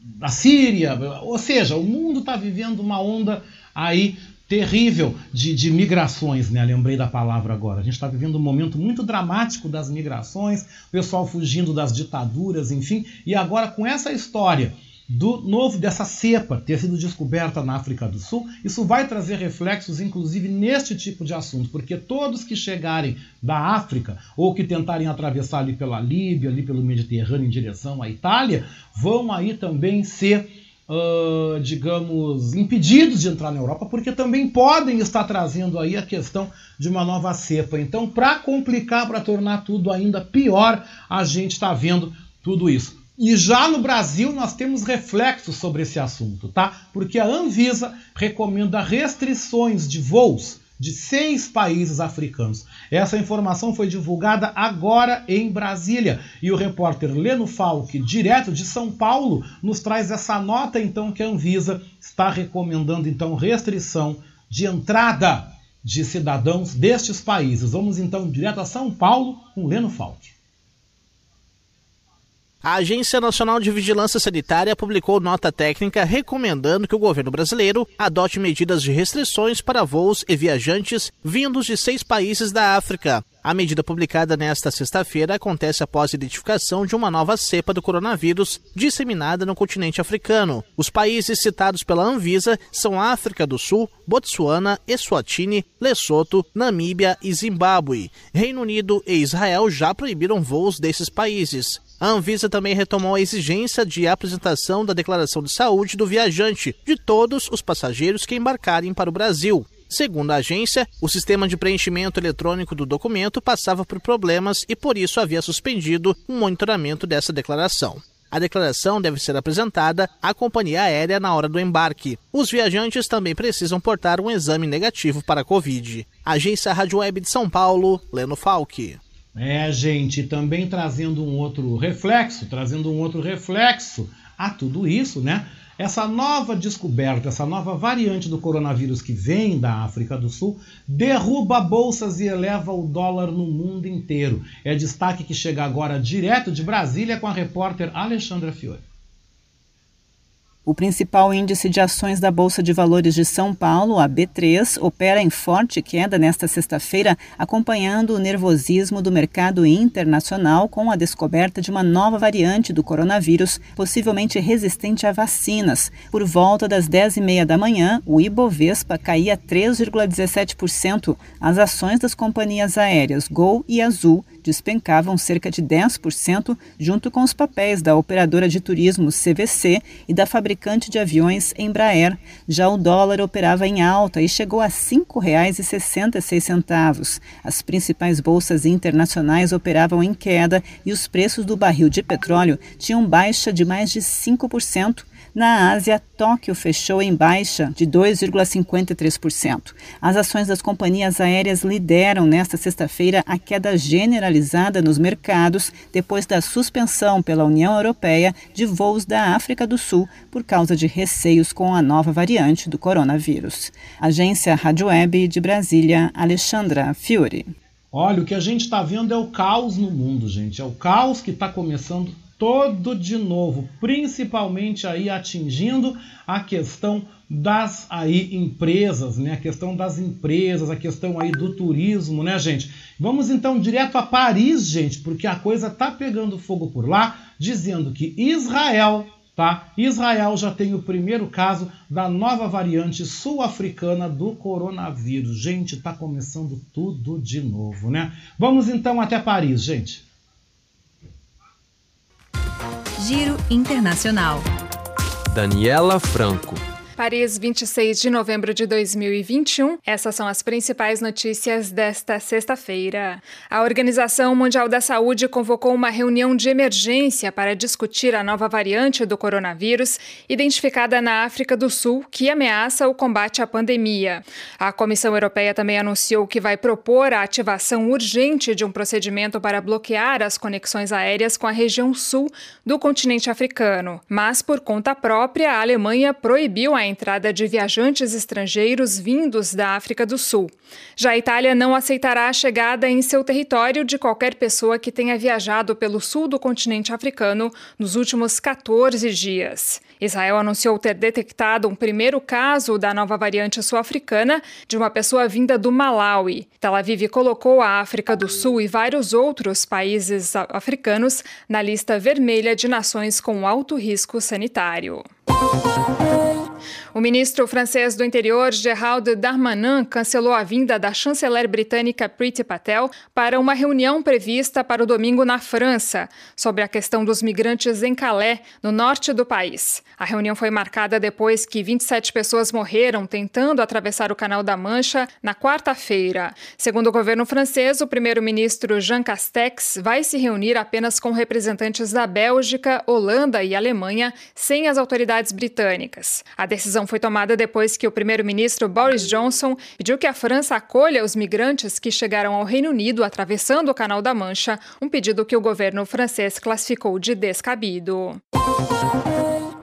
da Síria, ou seja, o mundo está vivendo uma onda aí terrível de, de migrações, né? Lembrei da palavra agora. A gente está vivendo um momento muito dramático das migrações, o pessoal fugindo das ditaduras, enfim. E agora com essa história do novo dessa cepa ter sido descoberta na África do Sul, isso vai trazer reflexos, inclusive, neste tipo de assunto, porque todos que chegarem da África ou que tentarem atravessar ali pela Líbia, ali pelo Mediterrâneo em direção à Itália, vão aí também ser uh, digamos, impedidos de entrar na Europa, porque também podem estar trazendo aí a questão de uma nova cepa. Então, para complicar, para tornar tudo ainda pior, a gente está vendo tudo isso. E já no Brasil nós temos reflexos sobre esse assunto, tá? Porque a Anvisa recomenda restrições de voos de seis países africanos. Essa informação foi divulgada agora em Brasília e o repórter Leno Falck, direto de São Paulo, nos traz essa nota então que a Anvisa está recomendando então restrição de entrada de cidadãos destes países. Vamos então direto a São Paulo com Leno Falck. A Agência Nacional de Vigilância Sanitária publicou nota técnica recomendando que o governo brasileiro adote medidas de restrições para voos e viajantes vindos de seis países da África. A medida publicada nesta sexta-feira acontece após a identificação de uma nova cepa do coronavírus disseminada no continente africano. Os países citados pela Anvisa são África do Sul, Botsuana, Eswatini, Lesoto, Namíbia e Zimbábue. Reino Unido e Israel já proibiram voos desses países. A Anvisa também retomou a exigência de apresentação da declaração de saúde do viajante de todos os passageiros que embarcarem para o Brasil. Segundo a agência, o sistema de preenchimento eletrônico do documento passava por problemas e por isso havia suspendido o monitoramento dessa declaração. A declaração deve ser apresentada à companhia aérea na hora do embarque. Os viajantes também precisam portar um exame negativo para a Covid. Agência Rádio Web de São Paulo, Leno Falck. É, gente, também trazendo um outro reflexo, trazendo um outro reflexo a tudo isso, né? Essa nova descoberta, essa nova variante do coronavírus que vem da África do Sul, derruba bolsas e eleva o dólar no mundo inteiro. É destaque que chega agora direto de Brasília com a repórter Alexandra Fiore. O principal índice de ações da Bolsa de Valores de São Paulo, a B3, opera em forte queda nesta sexta-feira, acompanhando o nervosismo do mercado internacional com a descoberta de uma nova variante do coronavírus, possivelmente resistente a vacinas. Por volta das 10h30 da manhã, o Ibovespa caía 3,17%. As ações das companhias aéreas Gol e Azul despencavam cerca de 10%, junto com os papéis da operadora de turismo CVC e da fabricante de aviões Embraer. Já o dólar operava em alta e chegou a R$ 5,66. As principais bolsas internacionais operavam em queda e os preços do barril de petróleo tinham baixa de mais de 5%. Na Ásia, Tóquio fechou em baixa de 2,53%. As ações das companhias aéreas lideram nesta sexta-feira a queda generalizada nos mercados depois da suspensão pela União Europeia de voos da África do Sul por causa de receios com a nova variante do coronavírus. Agência Rádio Web de Brasília, Alexandra Fiore. Olha, o que a gente está vendo é o caos no mundo, gente. É o caos que está começando todo de novo, principalmente aí atingindo a questão das aí empresas, né? A questão das empresas, a questão aí do turismo, né, gente? Vamos então direto a Paris, gente, porque a coisa tá pegando fogo por lá, dizendo que Israel, tá? Israel já tem o primeiro caso da nova variante sul-africana do coronavírus. Gente, tá começando tudo de novo, né? Vamos então até Paris, gente. Giro Internacional. Daniela Franco. Paris, 26 de novembro de 2021. Essas são as principais notícias desta sexta-feira. A Organização Mundial da Saúde convocou uma reunião de emergência para discutir a nova variante do coronavírus, identificada na África do Sul, que ameaça o combate à pandemia. A Comissão Europeia também anunciou que vai propor a ativação urgente de um procedimento para bloquear as conexões aéreas com a região sul do continente africano. Mas, por conta própria, a Alemanha proibiu a entrada de viajantes estrangeiros vindos da África do Sul. Já a Itália não aceitará a chegada em seu território de qualquer pessoa que tenha viajado pelo sul do continente africano nos últimos 14 dias. Israel anunciou ter detectado um primeiro caso da nova variante sul-africana de uma pessoa vinda do Malawi. Tel Aviv colocou a África do Sul e vários outros países africanos na lista vermelha de nações com alto risco sanitário. O ministro francês do Interior, Gerald Darmanin, cancelou a vinda da chanceler britânica Priti Patel para uma reunião prevista para o domingo na França sobre a questão dos migrantes em Calais, no norte do país. A reunião foi marcada depois que 27 pessoas morreram tentando atravessar o Canal da Mancha na quarta-feira. Segundo o governo francês, o primeiro-ministro Jean Castex vai se reunir apenas com representantes da Bélgica, Holanda e Alemanha, sem as autoridades britânicas. A decisão foi tomada depois que o primeiro-ministro Boris Johnson pediu que a França acolha os migrantes que chegaram ao Reino Unido atravessando o Canal da Mancha, um pedido que o governo francês classificou de descabido.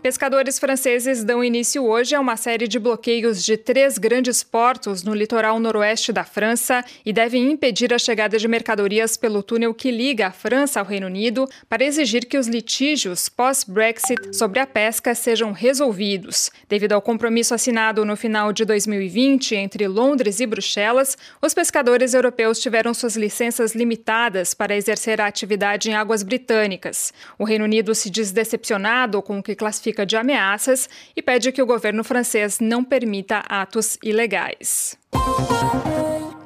Pescadores franceses dão início hoje a uma série de bloqueios de três grandes portos no litoral noroeste da França e devem impedir a chegada de mercadorias pelo túnel que liga a França ao Reino Unido para exigir que os litígios pós-Brexit sobre a pesca sejam resolvidos. Devido ao compromisso assinado no final de 2020 entre Londres e Bruxelas, os pescadores europeus tiveram suas licenças limitadas para exercer a atividade em águas britânicas. O Reino Unido se diz decepcionado com o que classifica de ameaças e pede que o governo francês não permita atos ilegais.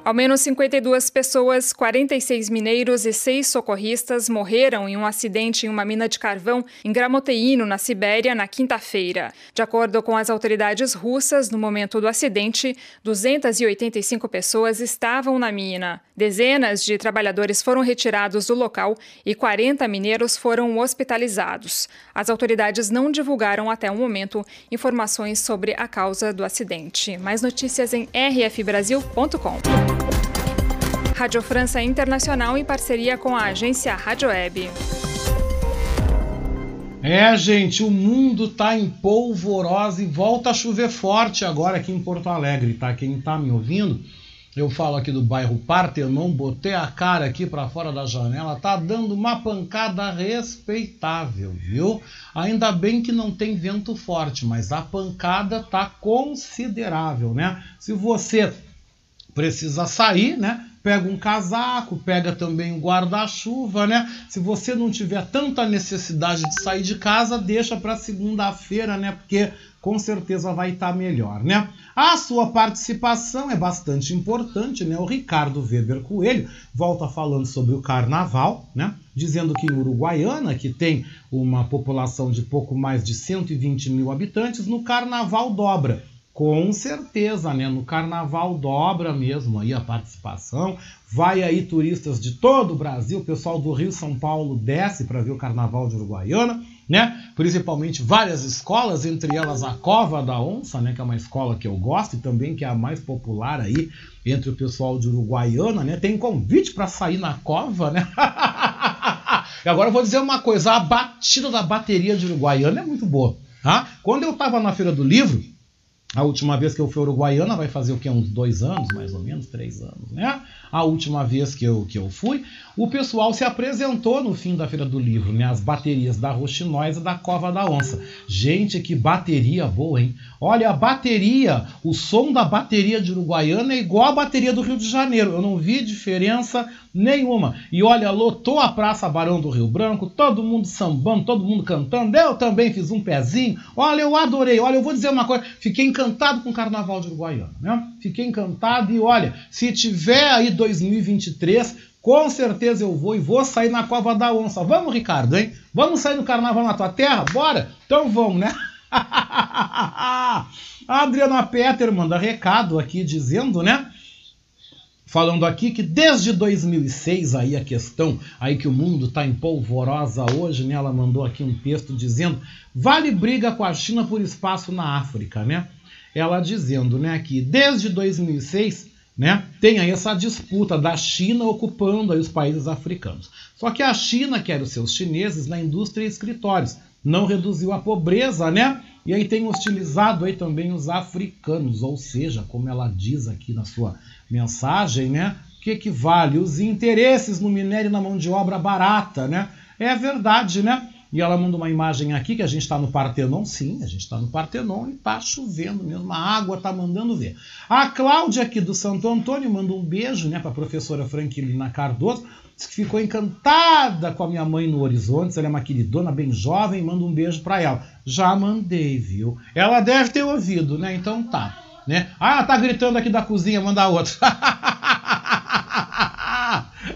Ao menos 52 pessoas, 46 mineiros e seis socorristas morreram em um acidente em uma mina de carvão em Gramoteíno, na Sibéria, na quinta-feira. De acordo com as autoridades russas, no momento do acidente, 285 pessoas estavam na mina. Dezenas de trabalhadores foram retirados do local e 40 mineiros foram hospitalizados. As autoridades não divulgaram até o momento informações sobre a causa do acidente. Mais notícias em rfbrasil.com. Rádio França Internacional em parceria com a agência Rádio Web. É, gente, o mundo tá em polvorosa e volta a chover forte agora aqui em Porto Alegre, tá? Quem tá me ouvindo, eu falo aqui do bairro Partenon, botei a cara aqui para fora da janela, tá dando uma pancada respeitável, viu? Ainda bem que não tem vento forte, mas a pancada tá considerável, né? Se você precisa sair, né? Pega um casaco, pega também um guarda-chuva, né? Se você não tiver tanta necessidade de sair de casa, deixa para segunda-feira, né? Porque com certeza vai estar tá melhor, né? A sua participação é bastante importante, né? O Ricardo Weber Coelho volta falando sobre o carnaval, né? Dizendo que em Uruguaiana, que tem uma população de pouco mais de 120 mil habitantes, no carnaval dobra. Com certeza, né? No carnaval dobra mesmo aí a participação. Vai aí turistas de todo o Brasil, o pessoal do Rio São Paulo desce para ver o carnaval de Uruguaiana né? Principalmente várias escolas, entre elas a Cova da Onça, né? Que é uma escola que eu gosto e também que é a mais popular aí entre o pessoal de Uruguaiana, né? Tem convite para sair na cova, né? e agora eu vou dizer uma coisa: a batida da bateria de Uruguaiana é muito boa. Tá? Quando eu estava na Feira do Livro, a última vez que eu fui Uruguaiana vai fazer o que? Uns dois anos, mais ou menos, três anos, né? A última vez que eu, que eu fui, o pessoal se apresentou no fim da Feira do Livro, né? As baterias da Roxinóis e da Cova da Onça. Gente, que bateria boa, hein? Olha, a bateria, o som da bateria de Uruguaiana é igual a bateria do Rio de Janeiro. Eu não vi diferença nenhuma. E olha, lotou a Praça Barão do Rio Branco, todo mundo sambando, todo mundo cantando. Eu também fiz um pezinho. Olha, eu adorei. Olha, eu vou dizer uma coisa, fiquei encantado com o Carnaval de Uruguaiana, né? Fiquei encantado e olha, se tiver aí 2023, com certeza eu vou e vou sair na Cova da Onça. Vamos, Ricardo, hein? Vamos sair no carnaval na tua terra? Bora? Então vamos, né? a Adriana Peter manda recado aqui dizendo, né? falando aqui que desde 2006 aí a questão aí que o mundo está em polvorosa hoje, né? Ela mandou aqui um texto dizendo vale briga com a China por espaço na África, né? Ela dizendo, né, que desde 2006 né? Tem aí essa disputa da China ocupando aí os países africanos. Só que a China quer os seus chineses na indústria e escritórios, não reduziu a pobreza, né? E aí tem hostilizado aí também os africanos, ou seja, como ela diz aqui na sua mensagem, né? Que equivale os interesses no minério e na mão de obra barata, né? É verdade, né? E ela manda uma imagem aqui que a gente está no Partenon, sim, a gente está no Partenon e está chovendo mesmo, a água está mandando ver. A Cláudia aqui do Santo Antônio manda um beijo né, para a professora Franquilina Cardoso, que ficou encantada com a minha mãe no Horizonte, ela é uma queridona bem jovem, manda um beijo para ela. Já mandei, viu? Ela deve ter ouvido, né? Então tá. Né? Ah, tá gritando aqui da cozinha, manda outro.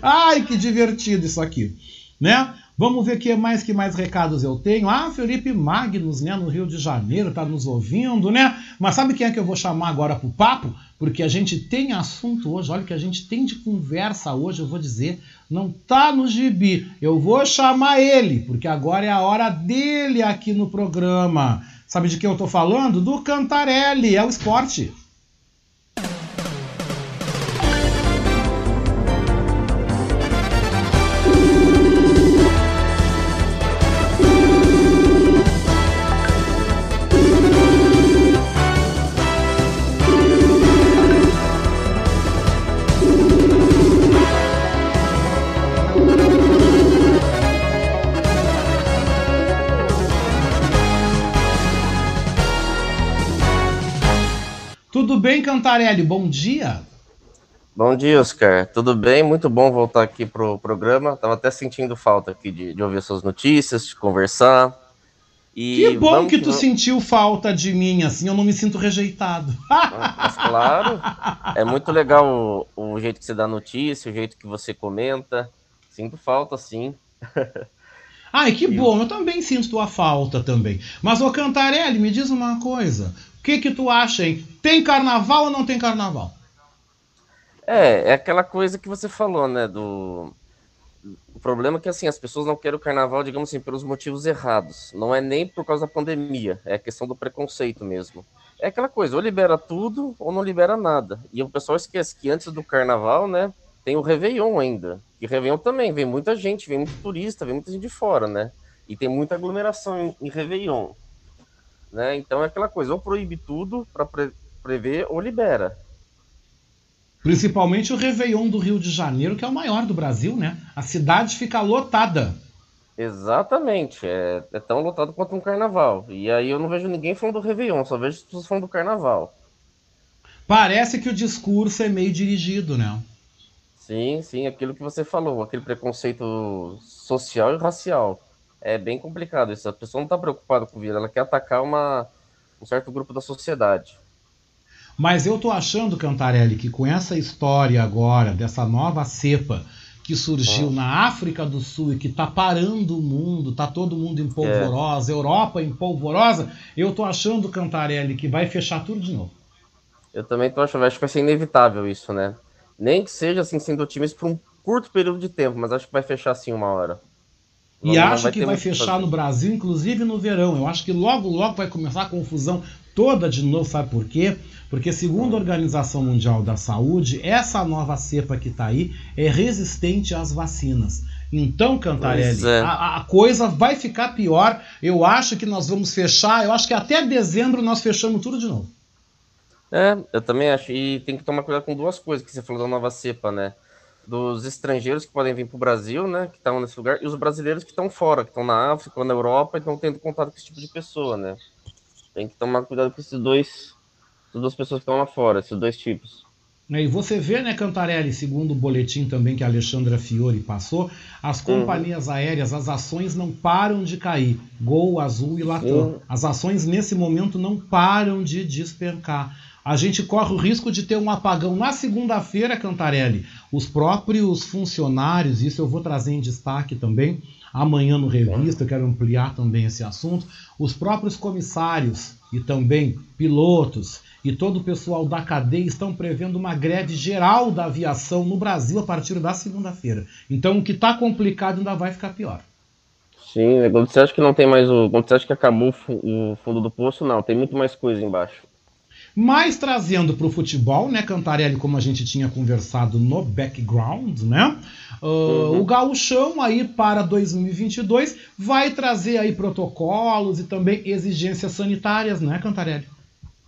Ai, que divertido isso aqui, né? Vamos ver que mais que mais recados eu tenho. Ah, Felipe Magnus, né, no Rio de Janeiro, tá nos ouvindo, né? Mas sabe quem é que eu vou chamar agora pro papo? Porque a gente tem assunto hoje, olha que a gente tem de conversa hoje, eu vou dizer, não tá no gibi. Eu vou chamar ele, porque agora é a hora dele aqui no programa. Sabe de quem eu tô falando? Do Cantarelli, é o esporte. Bem, Cantarelli? Bom dia. Bom dia, Oscar. Tudo bem? Muito bom voltar aqui pro programa. Tava até sentindo falta aqui de, de ouvir suas notícias, de conversar. E que bom que tu sentiu falta de mim, assim, eu não me sinto rejeitado. Ah, mas claro, é muito legal o, o, jeito que você dá notícia, o jeito que você comenta. Sinto falta, sim. Ai, que bom, eu também sinto tua falta também. Mas, ô Cantarelli, me diz uma coisa que que tu acha, hein? Tem carnaval ou não tem carnaval? É, é aquela coisa que você falou, né, do o problema é que assim, as pessoas não querem o carnaval, digamos assim, pelos motivos errados. Não é nem por causa da pandemia, é a questão do preconceito mesmo. É aquela coisa, ou libera tudo ou não libera nada. E o pessoal esquece que antes do carnaval, né, tem o Réveillon ainda. E Réveillon também, vem muita gente, vem muito turista, vem muita gente de fora, né? E tem muita aglomeração em, em Réveillon. Né? Então é aquela coisa, ou proíbe tudo para pre prever ou libera. Principalmente o Réveillon do Rio de Janeiro, que é o maior do Brasil, né? A cidade fica lotada. Exatamente, é, é tão lotado quanto um carnaval. E aí eu não vejo ninguém falando do Réveillon, só vejo as pessoas falando do carnaval. Parece que o discurso é meio dirigido, né? Sim, sim, aquilo que você falou, aquele preconceito social e racial é bem complicado isso. A pessoa não está preocupada com o vírus, ela quer atacar uma, um certo grupo da sociedade. Mas eu tô achando, Cantarelli, que com essa história agora, dessa nova cepa que surgiu na África do Sul e que tá parando o mundo, tá todo mundo em polvorosa, é. Europa em polvorosa, eu tô achando, Cantarelli, que vai fechar tudo de novo. Eu também tô achando, acho que vai ser inevitável isso, né? Nem que seja assim, sendo otimista por um curto período de tempo, mas acho que vai fechar assim uma hora. E não, acho não vai que vai fechar no Brasil, inclusive no verão. Eu acho que logo, logo vai começar a confusão toda de novo, sabe por quê? Porque, segundo a Organização Mundial da Saúde, essa nova cepa que está aí é resistente às vacinas. Então, Cantarelli, é. a, a, coisa vai ficar pior. Eu acho que nós vamos fechar. Eu acho que até dezembro nós fechamos tudo de novo. É, eu também acho. E tem que tomar cuidado com duas coisas que você falou da nova cepa, né? Dos estrangeiros que podem vir para o Brasil, né? Que estão nesse lugar, e os brasileiros que estão fora, que estão na África ou na Europa e estão tendo contato com esse tipo de pessoa, né? Tem que tomar cuidado com esses dois, essas duas pessoas que estão lá fora, esses dois tipos. É, e você vê, né, Cantarelli, segundo o boletim também que a Alexandra Fiore passou, as uhum. companhias uhum. aéreas, as ações não param de cair. Gol, Azul e Latam. As ações nesse momento não param de despencar. A gente corre o risco de ter um apagão na segunda-feira, Cantarelli. Os próprios funcionários, isso eu vou trazer em destaque também, amanhã no Revista, eu quero ampliar também esse assunto. Os próprios comissários e também pilotos e todo o pessoal da cadeia estão prevendo uma greve geral da aviação no Brasil a partir da segunda-feira. Então o que está complicado ainda vai ficar pior. Sim, quando você acha que não tem mais o. Quando você acha que acabou o fundo do poço, não, tem muito mais coisa embaixo. Mas trazendo para o futebol, né, Cantarelli, como a gente tinha conversado no background, né? Uh, uhum. O gauchão aí para 2022 vai trazer aí protocolos e também exigências sanitárias, né, Cantarelli?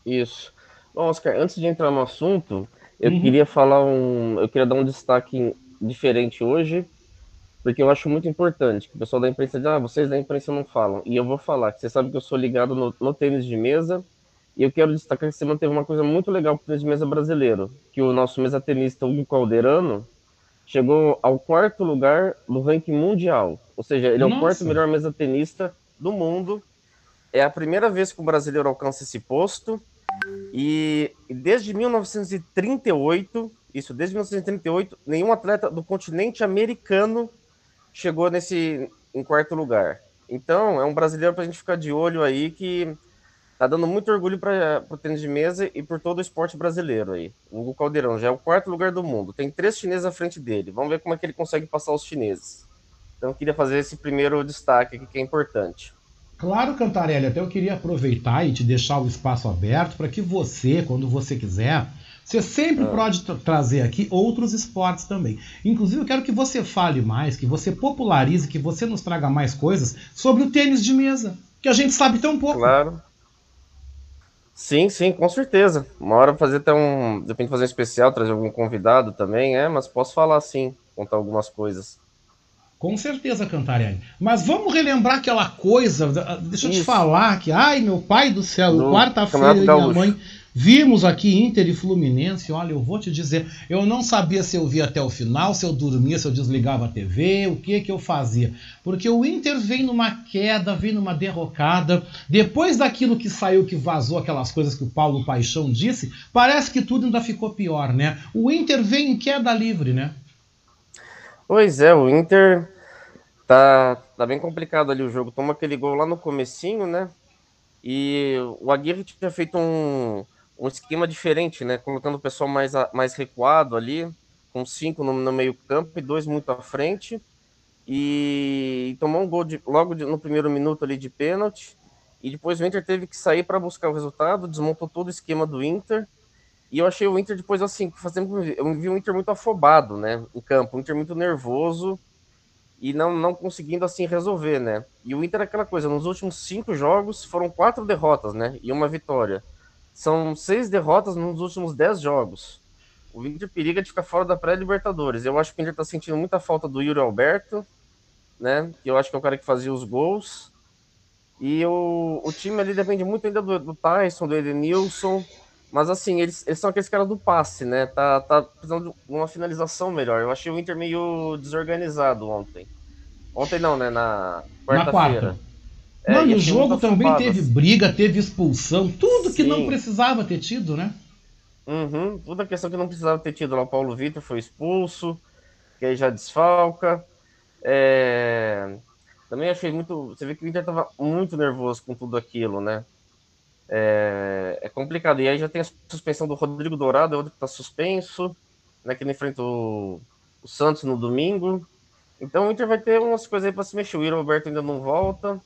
Isso. Bom, Oscar, antes de entrar no assunto, eu uhum. queria falar um, eu queria dar um destaque diferente hoje, porque eu acho muito importante que o pessoal da imprensa diz, ah, vocês da imprensa não falam. E eu vou falar, que você sabe que eu sou ligado no, no tênis de mesa e eu quero destacar que você manteve uma coisa muito legal para o de mesa brasileiro, que o nosso mesa tenista Hugo Calderano chegou ao quarto lugar no ranking mundial. Ou seja, ele é Nossa. o quarto melhor mesa tenista do mundo. É a primeira vez que o brasileiro alcança esse posto. E desde 1938, isso desde 1938, nenhum atleta do continente americano chegou nesse em quarto lugar. Então, é um brasileiro para a gente ficar de olho aí que tá dando muito orgulho para o tênis de mesa e por todo o esporte brasileiro aí. O Hugo Caldeirão já é o quarto lugar do mundo. Tem três chineses à frente dele. Vamos ver como é que ele consegue passar os chineses. Então eu queria fazer esse primeiro destaque aqui que é importante. Claro, Cantarelli, até eu queria aproveitar e te deixar o espaço aberto para que você, quando você quiser, você sempre ah. pode tra trazer aqui outros esportes também. Inclusive, eu quero que você fale mais, que você popularize, que você nos traga mais coisas sobre o tênis de mesa, que a gente sabe tão pouco. Claro. Sim, sim, com certeza. Uma hora fazer até um. De repente fazer um especial, trazer algum convidado também, é, mas posso falar sim, contar algumas coisas. Com certeza, Cantarelli. Mas vamos relembrar aquela coisa. Deixa eu Isso. te falar que, ai, meu pai do céu, quarta-feira minha mãe Vimos aqui Inter e Fluminense, olha, eu vou te dizer, eu não sabia se eu via até o final, se eu dormia, se eu desligava a TV, o que que eu fazia. Porque o Inter vem numa queda, vem numa derrocada. Depois daquilo que saiu, que vazou aquelas coisas que o Paulo Paixão disse, parece que tudo ainda ficou pior, né? O Inter vem em queda livre, né? Pois é, o Inter tá, tá bem complicado ali o jogo. Toma aquele gol lá no comecinho, né? E o Aguirre tinha feito um um esquema diferente, né? Colocando o pessoal mais, mais recuado ali, com cinco no, no meio campo e dois muito à frente. E, e tomou um gol de, logo de, no primeiro minuto ali de pênalti. E depois o Inter teve que sair para buscar o resultado, desmontou todo o esquema do Inter. E eu achei o Inter depois assim, fazendo, eu vi o Inter muito afobado, né, em campo, o Inter muito nervoso e não, não conseguindo assim resolver, né. E o Inter é aquela coisa, nos últimos cinco jogos foram quatro derrotas, né, e uma vitória. São seis derrotas nos últimos dez jogos. O Inter periga de ficar fora da pré-Libertadores. Eu acho que o Inter está sentindo muita falta do Yuri Alberto, né? Que eu acho que é o cara que fazia os gols. E o, o time ali depende muito ainda do, do Tyson, do Edenilson. Mas assim, eles, eles são aqueles caras do passe, né? Tá, tá precisando de uma finalização melhor. Eu achei o Inter meio desorganizado ontem. Ontem não, né? Na quarta-feira. É, Mano, o jogo também teve briga, teve expulsão, tudo que Sim. não precisava ter tido, né? Uhum, toda a questão que não precisava ter tido lá. O Paulo Vitor foi expulso, que aí já desfalca. É... Também achei muito. Você vê que o Inter estava muito nervoso com tudo aquilo, né? É... é, complicado. E aí já tem a suspensão do Rodrigo Dourado, é outro que está suspenso, né? Que ele enfrentou o Santos no domingo. Então o Inter vai ter umas coisas aí para se mexer. O Iro Roberto ainda não volta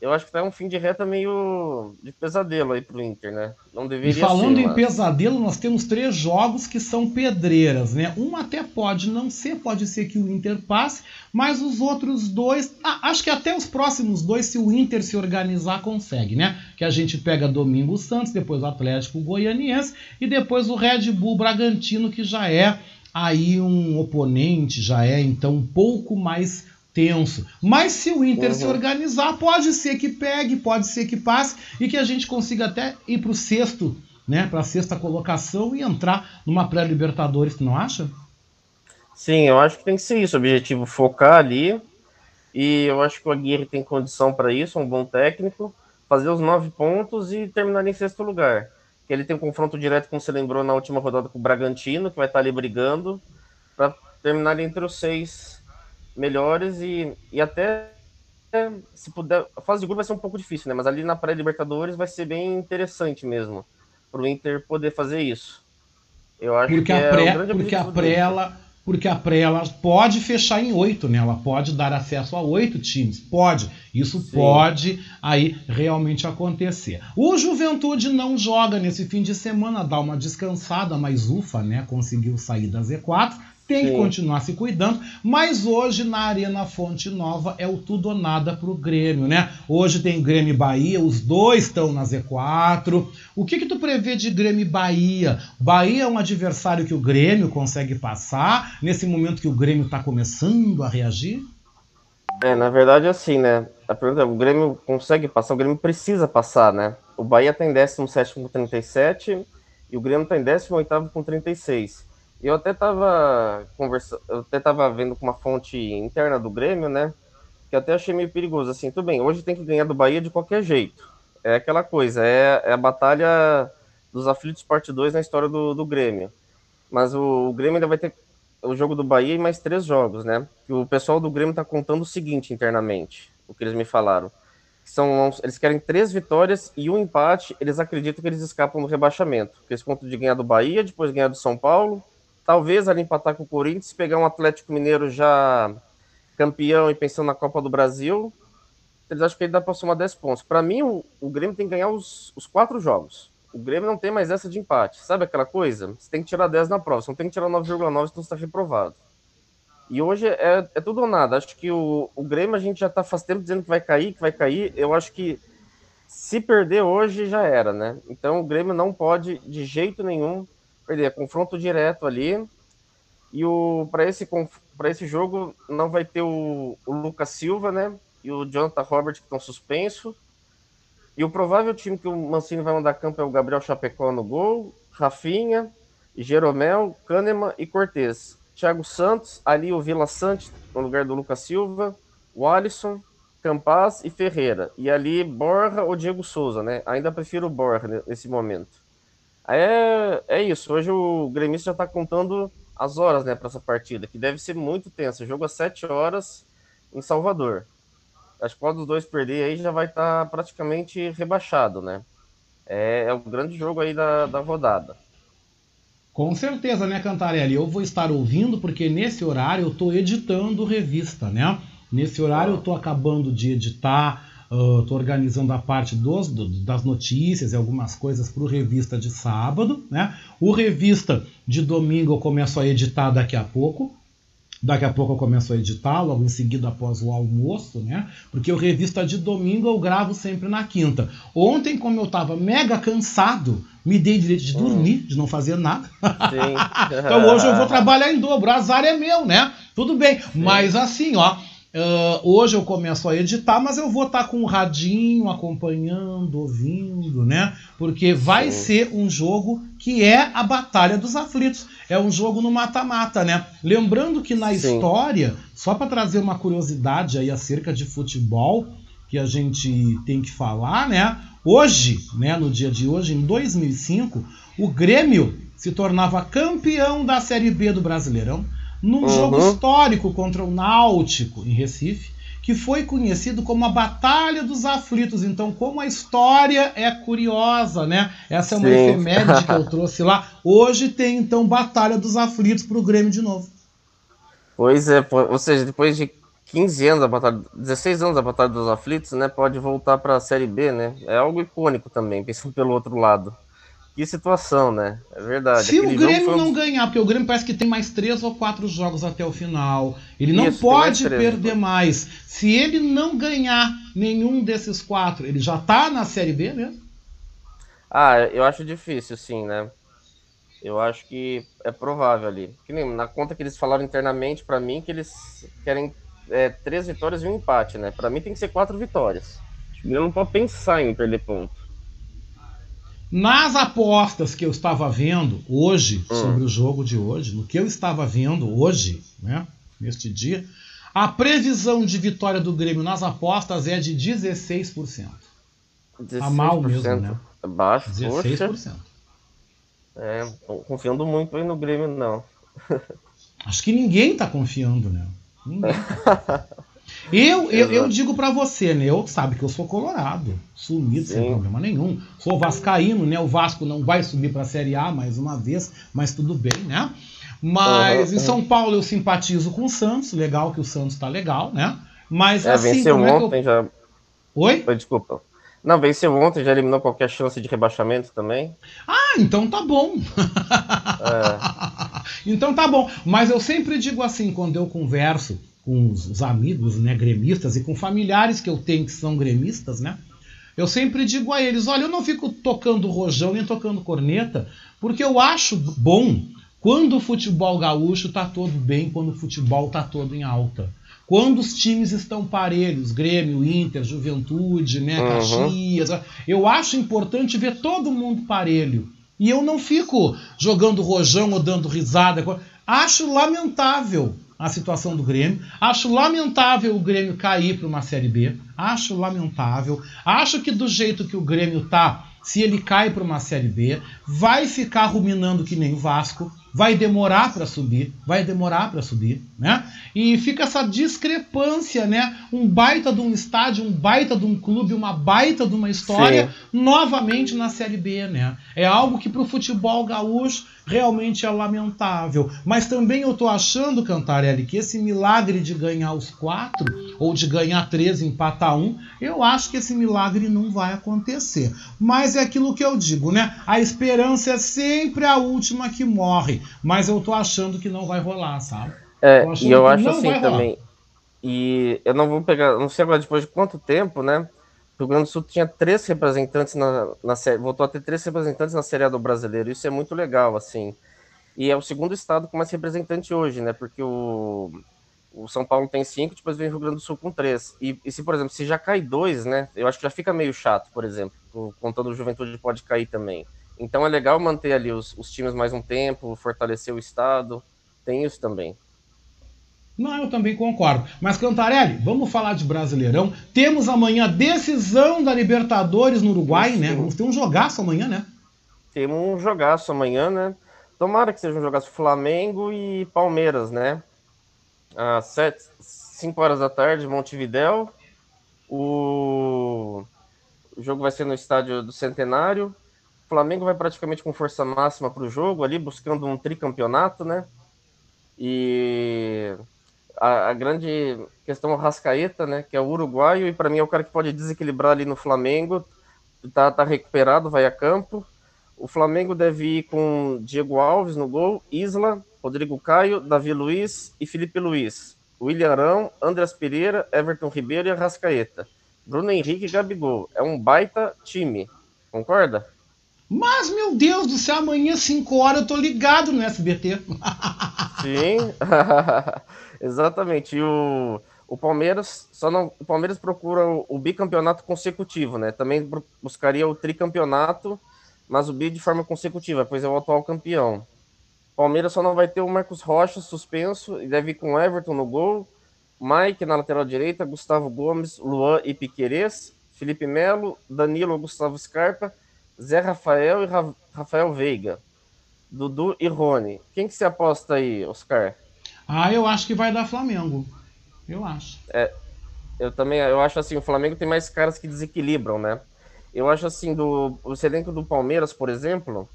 eu acho que tá um fim de reta meio de pesadelo aí pro Inter, né? Não deveria e falando ser, em mas... pesadelo, nós temos três jogos que são pedreiras, né? Um até pode não ser, pode ser que o Inter passe, mas os outros dois, ah, acho que até os próximos dois, se o Inter se organizar, consegue, né? Que a gente pega domingo o Santos, depois o Atlético Goianiense e depois o Red Bull Bragantino, que já é aí um oponente, já é então um pouco mais tenso. Mas se o Inter uhum. se organizar, pode ser que pegue, pode ser que passe e que a gente consiga até ir para o sexto, né, para a sexta colocação e entrar numa pré-Libertadores, tu não acha? Sim, eu acho que tem que ser isso, o objetivo focar ali. E eu acho que o Aguirre tem condição para isso, um bom técnico, fazer os nove pontos e terminar em sexto lugar. Que ele tem um confronto direto, como você lembrou, na última rodada com o Bragantino, que vai estar ali brigando, para terminar entre os seis melhores e, e até se puder. A fase de grupo vai ser um pouco difícil, né? Mas ali na pré-Libertadores vai ser bem interessante mesmo para o Inter poder fazer isso. Eu acho porque que a é pré, é porque a pré ela, porque a pré ela pode fechar em oito, né? Ela pode dar acesso a oito times, pode. Isso Sim. pode aí realmente acontecer. O Juventude não joga nesse fim de semana, dá uma descansada, mas ufa, né? Conseguiu sair da Z4 tem Sim. que continuar se cuidando, mas hoje na Arena Fonte Nova é o tudo ou nada pro Grêmio, né? Hoje tem Grêmio e Bahia, os dois estão na Z4. O que que tu prevê de Grêmio e Bahia? Bahia é um adversário que o Grêmio consegue passar nesse momento que o Grêmio está começando a reagir? É, na verdade assim, né? A pergunta é, o Grêmio consegue passar, o Grêmio precisa passar, né? O Bahia tem 17 com 37 e o Grêmio tem 18 com 36. Eu até estava conversando, eu até tava vendo com uma fonte interna do Grêmio, né? Que até achei meio perigoso. Assim, tudo bem, hoje tem que ganhar do Bahia de qualquer jeito. É aquela coisa, é, é a batalha dos aflitos parte 2 na história do, do Grêmio. Mas o, o, Grêmio ainda vai ter o jogo do Bahia e mais três jogos, né? O pessoal do Grêmio está contando o seguinte internamente, o que eles me falaram. São, eles querem três vitórias e um empate. Eles acreditam que eles escapam do rebaixamento. Eles contam de ganhar do Bahia, depois ganhar do São Paulo, talvez ali empatar com o Corinthians, pegar um Atlético Mineiro já campeão e pensando na Copa do Brasil, eles acham que ele dá para somar 10 pontos. Para mim, o, o, Grêmio tem que ganhar os, os quatro jogos. O Grêmio não tem mais essa de empate. Sabe aquela coisa? Você tem que tirar 10 na prova, você não tem que tirar 9,9, então você está reprovado. E hoje é, é, tudo ou nada. Acho que o, o Grêmio a gente já está faz tempo dizendo que vai cair, que vai cair. Eu acho que se perder hoje já era, né? Então o Grêmio não pode de jeito nenhum perder. É confronto direto ali. E o para esse para esse jogo não vai ter o, o Lucas Silva, né? E o Jonathan Robert que estão suspenso. E o provável time que o Mancini vai mandar campo é o Gabriel Chapecó no gol, Rafinha, Jeromel, Kahneman e Cortez. Thiago Santos, ali o Vila Sante no lugar do Lucas Silva, o Alisson, Campaz e Ferreira. E ali Borja ou Diego Souza, né? Ainda prefiro o Borja nesse momento. É, é isso. Hoje o gremista já está contando as horas né, para essa partida, que deve ser muito tensa. Jogo às 7 horas em Salvador. Acho que qual dos dois perder aí já vai estar tá praticamente rebaixado, né? É, é o grande jogo aí da, da rodada. Com certeza, né, Cantarelli? Eu vou estar ouvindo porque nesse horário eu estou editando revista, né? Nesse horário eu estou acabando de editar Estou uh, organizando a parte dos, do, das notícias e algumas coisas para o Revista de sábado. Né? O Revista de domingo eu começo a editar daqui a pouco. Daqui a pouco eu começo a editar, logo em seguida após o almoço, né? Porque o revista de domingo eu gravo sempre na quinta. Ontem, como eu estava mega cansado, me dei direito de dormir, de não fazer nada. então hoje eu vou trabalhar em dobro. O azar é meu, né? Tudo bem. Sim. Mas assim, ó, Uh, hoje eu começo a editar, mas eu vou estar tá com o radinho acompanhando, ouvindo, né? Porque vai Sim. ser um jogo que é a Batalha dos Aflitos. É um jogo no mata-mata, né? Lembrando que na Sim. história, só para trazer uma curiosidade aí acerca de futebol, que a gente tem que falar, né? Hoje, né, no dia de hoje, em 2005, o Grêmio se tornava campeão da Série B do Brasileirão num uhum. jogo histórico contra o Náutico em Recife, que foi conhecido como a Batalha dos Aflitos. Então, como a história é curiosa, né? Essa é uma Sim. efeméride que eu trouxe lá. Hoje tem então Batalha dos Aflitos para o Grêmio de novo. Pois é, ou seja, depois de 15 anos da batalha, 16 anos da Batalha dos Aflitos, né, pode voltar para a Série B, né? É algo icônico também, pensando pelo outro lado. Que situação, né? É verdade. Se Aquele o Grêmio não ganhar, porque o Grêmio parece que tem mais três ou quatro jogos até o final, ele não Isso, pode mais perder três, mais. Se ele não ganhar nenhum desses quatro, ele já tá na Série B mesmo? Ah, eu acho difícil, sim, né? Eu acho que é provável ali. Que nem na conta que eles falaram internamente para mim que eles querem é, três vitórias e um empate, né? Para mim tem que ser quatro vitórias. Ele não pode pensar em perder ponto. Nas apostas que eu estava vendo hoje, hum. sobre o jogo de hoje, no que eu estava vendo hoje, né, neste dia, a previsão de vitória do Grêmio nas apostas é de 16%. 16%. Tá mal mesmo, né? Baixo, 16%. Poxa. É, confiando muito aí no Grêmio, não. Acho que ninguém tá confiando, né? Ninguém. Eu, eu, eu, digo para você, né? Eu sabe que eu sou colorado, sumido Sim. sem problema nenhum. Sou vascaíno, né? O Vasco não vai subir para a Série A mais uma vez, mas tudo bem, né? Mas uhum. em São Paulo eu simpatizo com o Santos, legal que o Santos tá legal, né? Mas é, assim, venceu é ontem eu... já. Oi? Desculpa. Não, venceu ontem, já eliminou qualquer chance de rebaixamento também. Ah, então tá bom. É. então tá bom. Mas eu sempre digo assim, quando eu converso com os, os, amigos né, gremistas e com familiares que eu tenho que são gremistas, né? Eu sempre digo a eles: olha, eu não fico tocando rojão nem tocando corneta, porque eu acho bom quando o futebol gaúcho está todo bem, quando o futebol está todo em alta. Quando os times estão parelhos, Grêmio, Inter, Juventude, né, uhum. Caxias, eu acho importante ver todo mundo parelho. E eu não fico jogando rojão ou dando risada. Acho lamentável a situação do Grêmio. Acho lamentável o Grêmio cair para uma Série B. Acho lamentável. Acho que do jeito que o Grêmio tá, se ele cai para uma Série B, vai ficar ruminando que nem o Vasco vai demorar para subir, vai demorar para subir, né? E fica essa discrepância, né? Um baita de um estádio, um baita de um clube, uma baita de uma história, Sim. novamente na Série B, né? É algo que para o futebol gaúcho realmente é lamentável. Mas também eu tô achando, Cantarelli, que esse milagre de ganhar os quatro, ou de ganhar três e empatar um, eu acho que esse milagre não vai acontecer. Mas é aquilo que eu digo, né? A esperança é sempre a última que morre mas eu tô achando que não vai rolar, sabe? É, e eu acho assim também. E eu não vou pegar, não sei agora depois de quanto tempo, né? Rio Grande do Sul tinha três representantes na, na série, voltou a ter três representantes na Série A do Brasileiro. Isso é muito legal, assim. E é o segundo estado com mais representante hoje, né? Porque o, o São Paulo tem cinco, depois vem o Rio Grande do Sul com três. E, e, se, por exemplo, se já cai dois, né? Eu acho que já fica meio chato, por exemplo. Contando o Juventude pode cair também. Então é legal manter ali os, os times mais um tempo, fortalecer o Estado. Tem isso também. Não, eu também concordo. Mas, Cantarelli, vamos falar de Brasileirão. Temos amanhã decisão da Libertadores no Uruguai, né? Vamos ter um jogaço amanhã, né? Temos um jogaço amanhã, né? Tomara que seja um jogaço Flamengo e Palmeiras, né? Às 7, 5 horas da tarde, Montevidéu. O... o jogo vai ser no estádio do Centenário. Flamengo vai praticamente com força máxima para o jogo ali, buscando um tricampeonato, né? E a, a, grande questão é o Rascaeta, né? Que é o uruguaio e para mim é o cara que pode desequilibrar ali no Flamengo. Tá, tá recuperado, vai a campo. O Flamengo deve ir com Diego Alves no gol, Isla, Rodrigo Caio, Davi Luiz e Felipe Luiz. William Arão, Andreas Pereira, Everton Ribeiro e Arrascaeta. Bruno Henrique e Gabigol. É um baita time. Concorda? Mas, meu Deus do céu, amanhã, 5 horas, eu tô ligado no SBT. Sim, exatamente. E o, o Palmeiras só não. O Palmeiras procura o, o, bicampeonato consecutivo, né? Também buscaria o tricampeonato, mas o bi de forma consecutiva, pois é o atual campeão. Palmeiras só não vai ter o Marcos Rocha suspenso e deve ir com Everton no gol. Mike na lateral direita, Gustavo Gomes, Luan e Piquerez, Felipe Melo, Danilo Gustavo Scarpa, Zé Rafael e Ra Rafael Veiga, Dudu e Rony. Quem que você aposta aí, Oscar? Ah, eu acho que vai dar Flamengo. Eu acho. É, eu também, eu acho assim, o Flamengo tem mais caras que desequilibram, né? Eu acho assim, do o elenco do Palmeiras, por exemplo,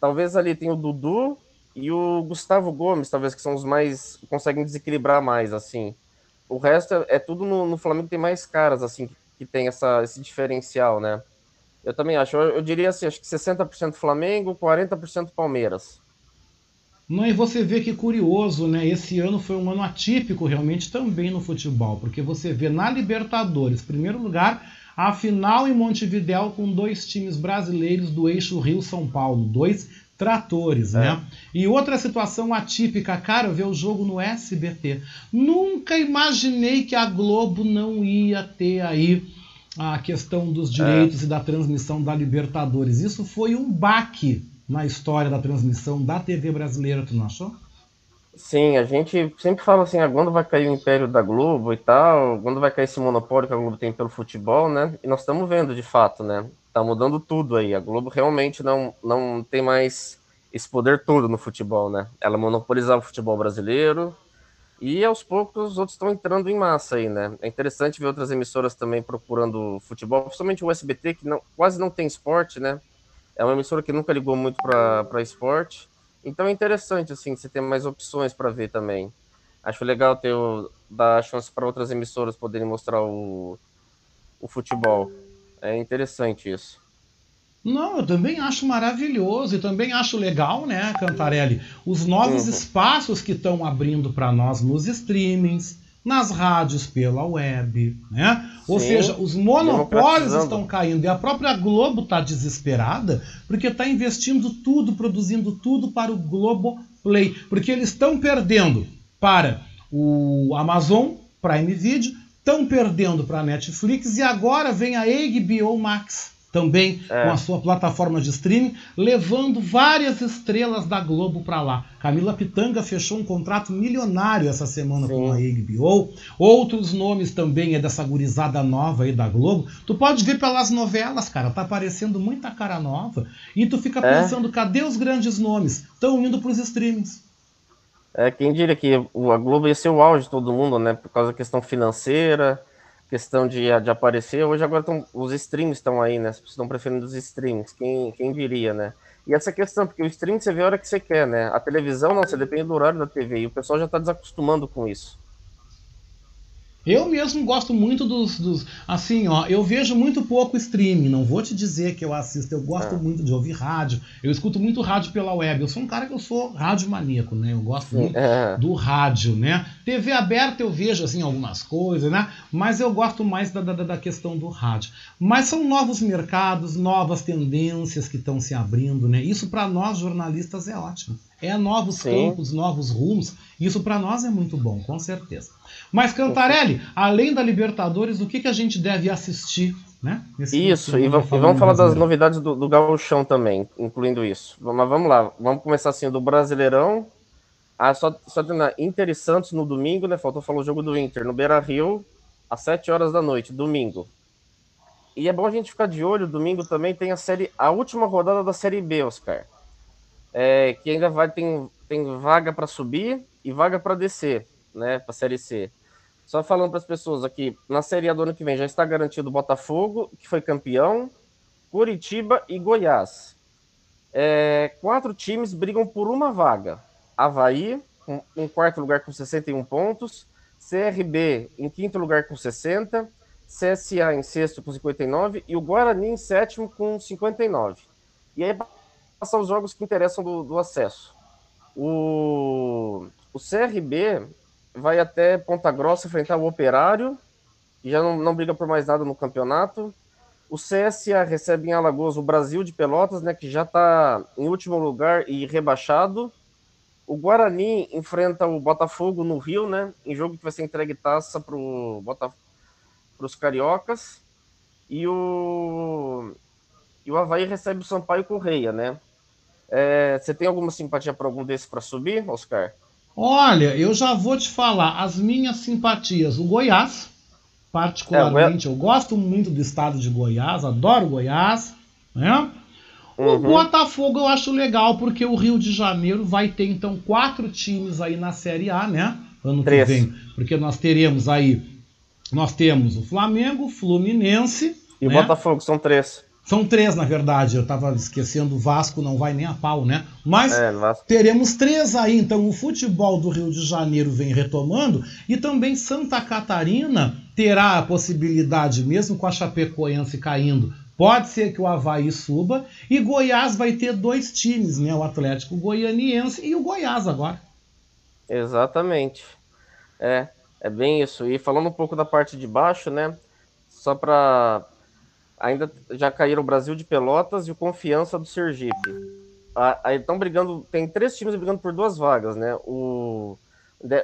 talvez ali tem o Dudu e o Gustavo Gomes, talvez que são os mais conseguem desequilibrar mais, assim. O resto é, é tudo no, no, Flamengo tem mais caras, assim, que, que tem essa, esse diferencial, né? Eu também acho. Eu, eu diria assim, acho que 60% Flamengo, 40% Palmeiras. Não, e você vê que curioso, né? Esse ano foi um ano atípico realmente também no futebol, porque você vê na Libertadores, primeiro lugar, a final em Montevidéu com dois times brasileiros do eixo Rio-São Paulo, dois tratores, né? é. né? E outra situação atípica, cara, eu ver o jogo no SBT. Nunca imaginei que a Globo não ia ter aí a questão dos direitos é. e da transmissão da Libertadores. Isso foi um baque na história da transmissão da TV brasileira, tu não achou? Sim, a gente sempre fala assim, ah, quando vai cair o império da Globo e tal, quando vai cair esse monopólio que a Globo tem pelo futebol, né? E nós estamos vendo de fato, né? Tá mudando tudo aí. A Globo realmente não, não tem mais esse poder todo no futebol, né? Ela monopolizava o futebol brasileiro, e aos poucos os outros estão entrando em massa aí, né? É interessante ver outras emissoras também procurando futebol, principalmente o SBT, que não, quase não tem esporte, né? É uma emissora que nunca ligou muito para esporte. Então é interessante, assim, você ter mais opções para ver também. Acho legal ter o, dar chance para outras emissoras poderem mostrar o, o futebol. É interessante isso. Não, eu também acho maravilhoso e também acho legal, né, Cantarelli, os novos uhum. espaços que estão abrindo para nós nos streamings, nas rádios pela web, né? Ou Sim, seja, os monopólios estão caindo e a própria Globo está desesperada porque está investindo tudo, produzindo tudo para o Globo Play, porque eles estão perdendo para o Amazon Prime Video, estão perdendo para a Netflix e agora vem a HBO Max também é. com a sua plataforma de streaming, levando várias estrelas da Globo para lá. Camila Pitanga fechou um contrato milionário essa semana Sim. com a HBO. Outros nomes também é dessa gurizada nova aí da Globo. Tu pode ver pelas novelas, cara, tá aparecendo muita cara nova e tu fica é. pensando, cadê os grandes nomes? Estão indo para os streamings. É, quem diria que a Globo ia ser o auge de todo mundo, né? Por causa da questão financeira, questão de, de aparecer. Hoje agora tão, os streams estão aí, né? As pessoas estão preferindo os streams, quem, quem diria, né? E essa questão, porque o stream você vê a hora que você quer, né? A televisão não, você depende do horário da TV e o pessoal já está desacostumando com isso. Eu mesmo gosto muito dos, dos, Assim, ó, eu vejo muito pouco streaming. Não vou te dizer que eu assisto. Eu gosto é. muito de ouvir rádio. Eu escuto muito rádio pela web. Eu sou um cara que eu sou rádio maníaco, né? Eu gosto muito é. do rádio, né? TV aberta eu vejo, assim, algumas coisas, né? Mas eu gosto mais da, da, da questão do rádio. Mas são novos mercados, novas tendências que estão se abrindo, né? Isso para nós jornalistas é ótimo. É novos Sim. campos, novos rumos. Isso para nós é muito bom, com certeza. Mas, Cantarelli, além da Libertadores, o que, que a gente deve assistir? Né? isso, e, vamos, falar das novidades do, do Gauchão também, incluindo isso. Mas vamos lá, vamos começar assim do Brasileirão. Ah, só, só na Inter e Santos no domingo, né? Faltou falar o jogo do Inter no Beira Rio, às 7 horas da noite, domingo. E é bom a gente ficar de olho, domingo também tem a série, a última rodada da Série B, Oscar. É, que ainda vai, tem, tem vaga para subir e vaga para descer, né? Para Série C. Só falando para as pessoas aqui, na Série A do ano que vem já está garantido Botafogo, que foi campeão, Curitiba e Goiás. É, quatro times brigam por uma vaga. Havaí, em quarto lugar com 61 pontos, CRB em quinto lugar com 60, CSA em sexto com 59 e o Guarani em sétimo com 59. E aí passar os jogos que interessam do, do acesso. O, o CRB vai até Ponta Grossa enfrentar o Operário, que já não, não briga por mais nada no campeonato. O CSA recebe em Alagoas o Brasil de Pelotas, né, que já está em último lugar e rebaixado. O Guarani enfrenta o Botafogo no Rio, né, em jogo que vai ser entregue taça para os cariocas. E o, e o Havaí recebe o Sampaio Correia, né? É, você tem alguma simpatia para algum desses para subir, Oscar? Olha, eu já vou te falar as minhas simpatias. O Goiás, particularmente, é, eu gosto muito do estado de Goiás, adoro Goiás, né? Uhum. O Botafogo eu acho legal, porque o Rio de Janeiro vai ter então quatro times aí na Série A, né? Ano Três. que vem. Porque nós teremos aí. Nós temos o Flamengo, Fluminense. E né? o Botafogo, são três. São três, na verdade. Eu estava esquecendo, o Vasco não vai nem a pau, né? Mas é, teremos três aí. Então, o futebol do Rio de Janeiro vem retomando e também Santa Catarina terá a possibilidade, mesmo com a Chapecoense caindo, pode ser que o Havaí suba. E Goiás vai ter dois times, né? O Atlético Goianiense e o Goiás agora. Exatamente. É, é bem isso. E falando um pouco da parte de baixo, né? Só para ainda já caíram o Brasil de Pelotas e o Confiança do Sergipe. Aí estão brigando, tem três times brigando por duas vagas, né? O,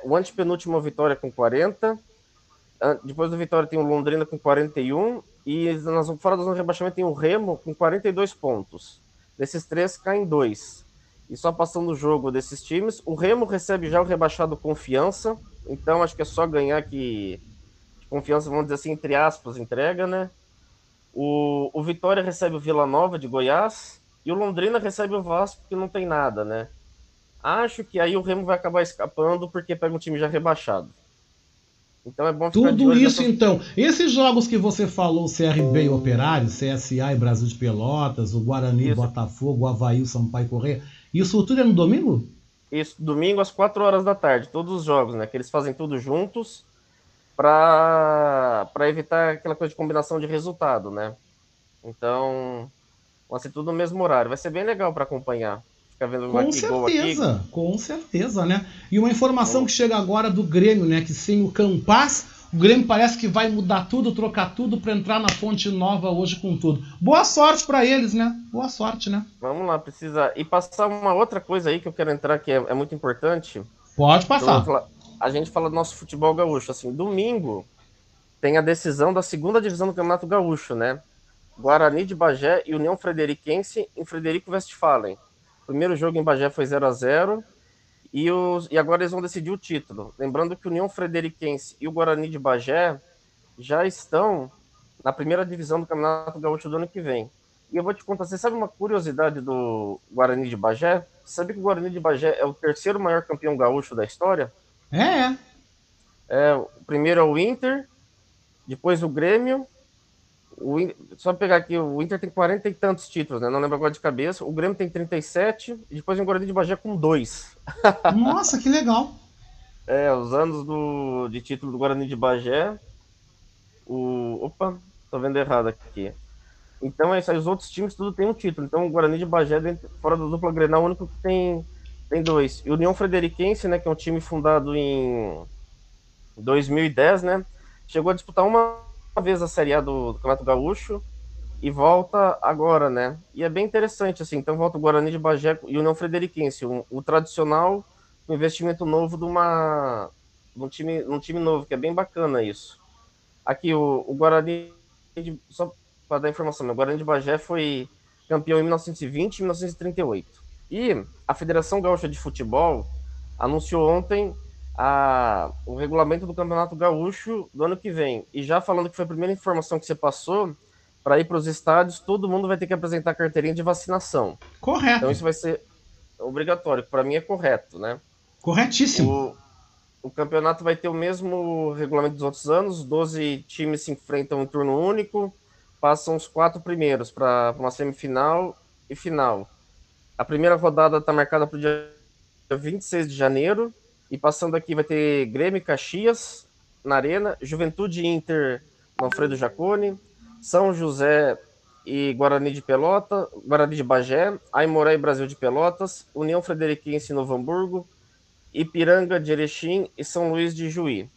o antepenúltimo Vitória com 40, depois do Vitória tem o Londrina com 41 e nas, fora zona de rebaixamento tem o Remo com 42 pontos. Desses três caem dois. E só passando o jogo desses times, o Remo recebe já o rebaixado Confiança, então acho que é só ganhar que Confiança, vamos dizer assim, entre aspas, entrega, né? O, o Vitória recebe o Vila Nova de Goiás e o Londrina recebe o Vasco, que não tem nada, né? Acho que aí o Remo vai acabar escapando porque pega um time já rebaixado. Então é bom ficar Tudo isso, nessa... então. Esses jogos que você falou, CRB e Operário, CSA e Brasil de Pelotas, o Guarani, isso. Botafogo, o Havaí, o Sampaio Correia, isso tudo é no domingo? Isso, domingo às 4 horas da tarde, todos os jogos, né? Que eles fazem tudo juntos para evitar aquela coisa de combinação de resultado, né? Então, vai ser tudo no mesmo horário. Vai ser bem legal para acompanhar. Ficar vendo com certeza, com certeza, né? E uma informação que chega agora do Grêmio, né? Que sem o Campas, o Grêmio parece que vai mudar tudo, trocar tudo para entrar na fonte nova hoje com tudo. Boa sorte para eles, né? Boa sorte, né? Vamos lá, precisa. E passar uma outra coisa aí que eu quero entrar que é, é muito importante. Pode passar a gente fala do nosso futebol gaúcho. Assim, domingo tem a decisão da segunda divisão do Campeonato Gaúcho, né? Guarani de Bagé e União Frederiquense em Frederico Westphalen. Primeiro jogo em Bagé foi 0 a 0 e, os, e agora eles vão decidir o título. Lembrando que o União Frederiquense e o Guarani de Bagé já estão na primeira divisão do Campeonato Gaúcho do ano que vem. E eu vou te contar, você sabe uma curiosidade do Guarani de Bagé? Você sabe que o Guarani de Bagé é o terceiro maior campeão gaúcho da história? É, é. é o primeiro é o Inter, depois o Grêmio. O só pegar aqui, o Inter tem 40 e tantos títulos, né? Não lembro agora de cabeça. O Grêmio tem 37 e depois o Guarani de Bagé com dois. Nossa, que legal! É, os anos do, de título do Guarani de Bagé. O. Opa, tô vendo errado aqui. Então é isso aí, os outros times tudo tem um título. Então o Guarani de Bagé, dentro, fora da dupla Grenal, é o único que tem tem dois. E o União Frederiquense, né, que é um time fundado em 2010, né, chegou a disputar uma vez a Série A do, do Campeonato Gaúcho e volta agora, né? E é bem interessante, assim. Então volta o Guarani de Bagé e o União Frederiquense, um, o tradicional um investimento novo de uma um time, um time novo, que é bem bacana isso. Aqui o, o Guarani, de, só para dar informação, né, o Guarani de Bagé foi campeão em 1920 e 1938. E a Federação Gaúcha de Futebol anunciou ontem a, o regulamento do Campeonato Gaúcho do ano que vem. E já falando que foi a primeira informação que você passou, para ir para os estádios, todo mundo vai ter que apresentar carteirinha de vacinação. Correto. Então isso vai ser obrigatório. Para mim é correto, né? Corretíssimo. O, o, campeonato vai ter o mesmo regulamento dos outros anos. 12 times se enfrentam em turno único. Passam os quatro primeiros para uma semifinal e final. A primeira rodada está marcada para o dia 26 de janeiro. E passando aqui vai ter Grêmio e Caxias na Arena, Juventude Inter no Alfredo Jacone, São José e Guarani de Pelota, Guarani de Bagé, Aimoré e Brasil de Pelotas, União Frederiquense Novo Hamburgo, Ipiranga de Erechim e São Luís de Juí.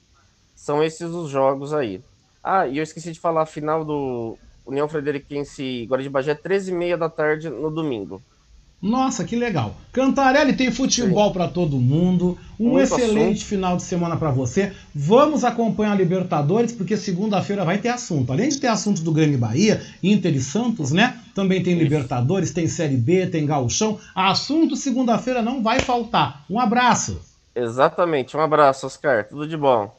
São esses os jogos aí. Ah, e eu esqueci de falar a final do União Frederiquense e Guarani de Bagé, 13h30 da tarde no domingo. Nossa, que legal. Cantarelli tem futebol para todo mundo. Um Muito excelente assunto. final de semana para você. Vamos acompanhar a Libertadores, porque segunda-feira vai ter assunto. Além de ter assunto do Grêmio Bahia, Inter e Santos, né? Também tem Isso. Libertadores, tem Série B, tem Gauchão. Assunto segunda-feira não vai faltar. Um abraço. Exatamente. Um abraço, Oscar. Tudo de bom.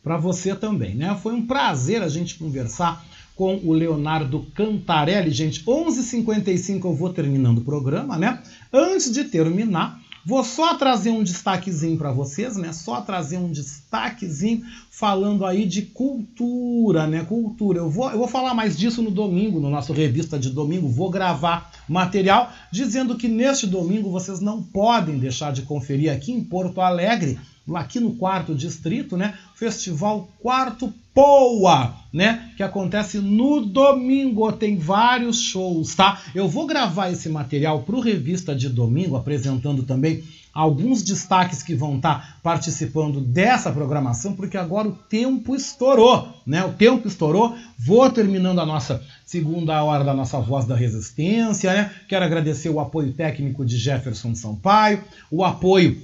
Para você também, né? Foi um prazer a gente conversar com o Leonardo Cantarelli, gente. 11h55 eu vou terminando o programa, né? Antes de terminar, Vou só trazer um destaquezinho para vocês, né? Só trazer um destaquezinho falando aí de cultura, né? Cultura. Eu vou, eu vou falar mais disso no domingo, no nosso revista de domingo. Vou gravar material dizendo que neste domingo vocês não podem deixar de conferir aqui em Porto Alegre aqui no quarto distrito, né? Festival Quarto Poa, né? Que acontece no domingo. Tem vários shows, tá? Eu vou gravar esse material para o revista de domingo, apresentando também alguns destaques que vão estar tá participando dessa programação, porque agora o tempo estourou, né? O tempo estourou. Vou terminando a nossa segunda hora da nossa Voz da Resistência, né? Quero agradecer o apoio técnico de Jefferson Sampaio, o apoio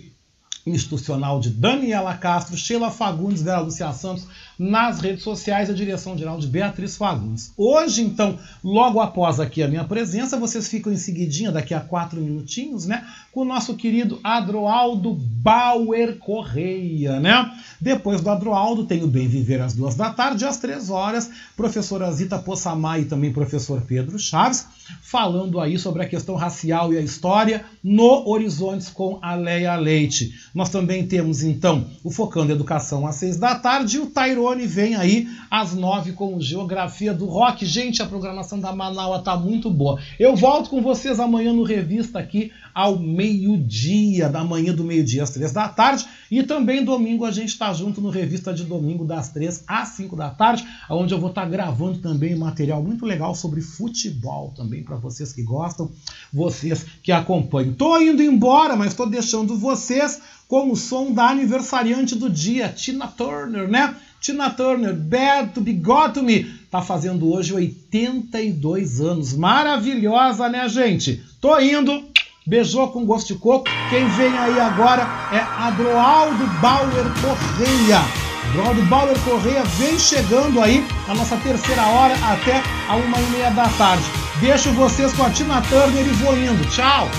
institucional de Daniela Castro, Sheila Fagundes, Vera Lucia Santos, nas redes sociais, a direção geral de Beatriz Fagundes. Hoje, então, logo após aqui a minha presença, vocês ficam em seguidinha, daqui a quatro minutinhos, né? Com o nosso querido Adroaldo Bauer Correia, né? Depois do Adroaldo, tem o Bem Viver às duas da tarde, às três horas, professora Zita Possamay e também professor Pedro Chaves, falando aí sobre a questão racial e a história no Horizontes com a Leia Leite. Nós também temos, então, o Focando Educação às seis da tarde e o Tairone vem aí às nove com Geografia do Rock. Gente, a programação da Manaus tá muito boa. Eu volto com vocês amanhã no Revista aqui ao meio-dia, da manhã do meio-dia às três da tarde. E também domingo a gente está junto no Revista de Domingo das três às cinco da tarde, onde eu vou estar tá gravando também material muito legal sobre futebol também para vocês que gostam, vocês que acompanham. Tô indo embora, mas estou deixando vocês com o som da aniversariante do dia, Tina Turner, né? Tina Turner, Bad to Be Got to Me, tá fazendo hoje 82 anos. Maravilhosa, né, gente? Tô indo. Beijou com gosto de coco. Quem vem aí agora é Adroaldo Bauer Correia. Adroaldo Bauer Correia vem chegando aí na nossa terceira hora até a uma e meia da tarde. Deixo vocês com a Tina Turner e vou indo. Tchau!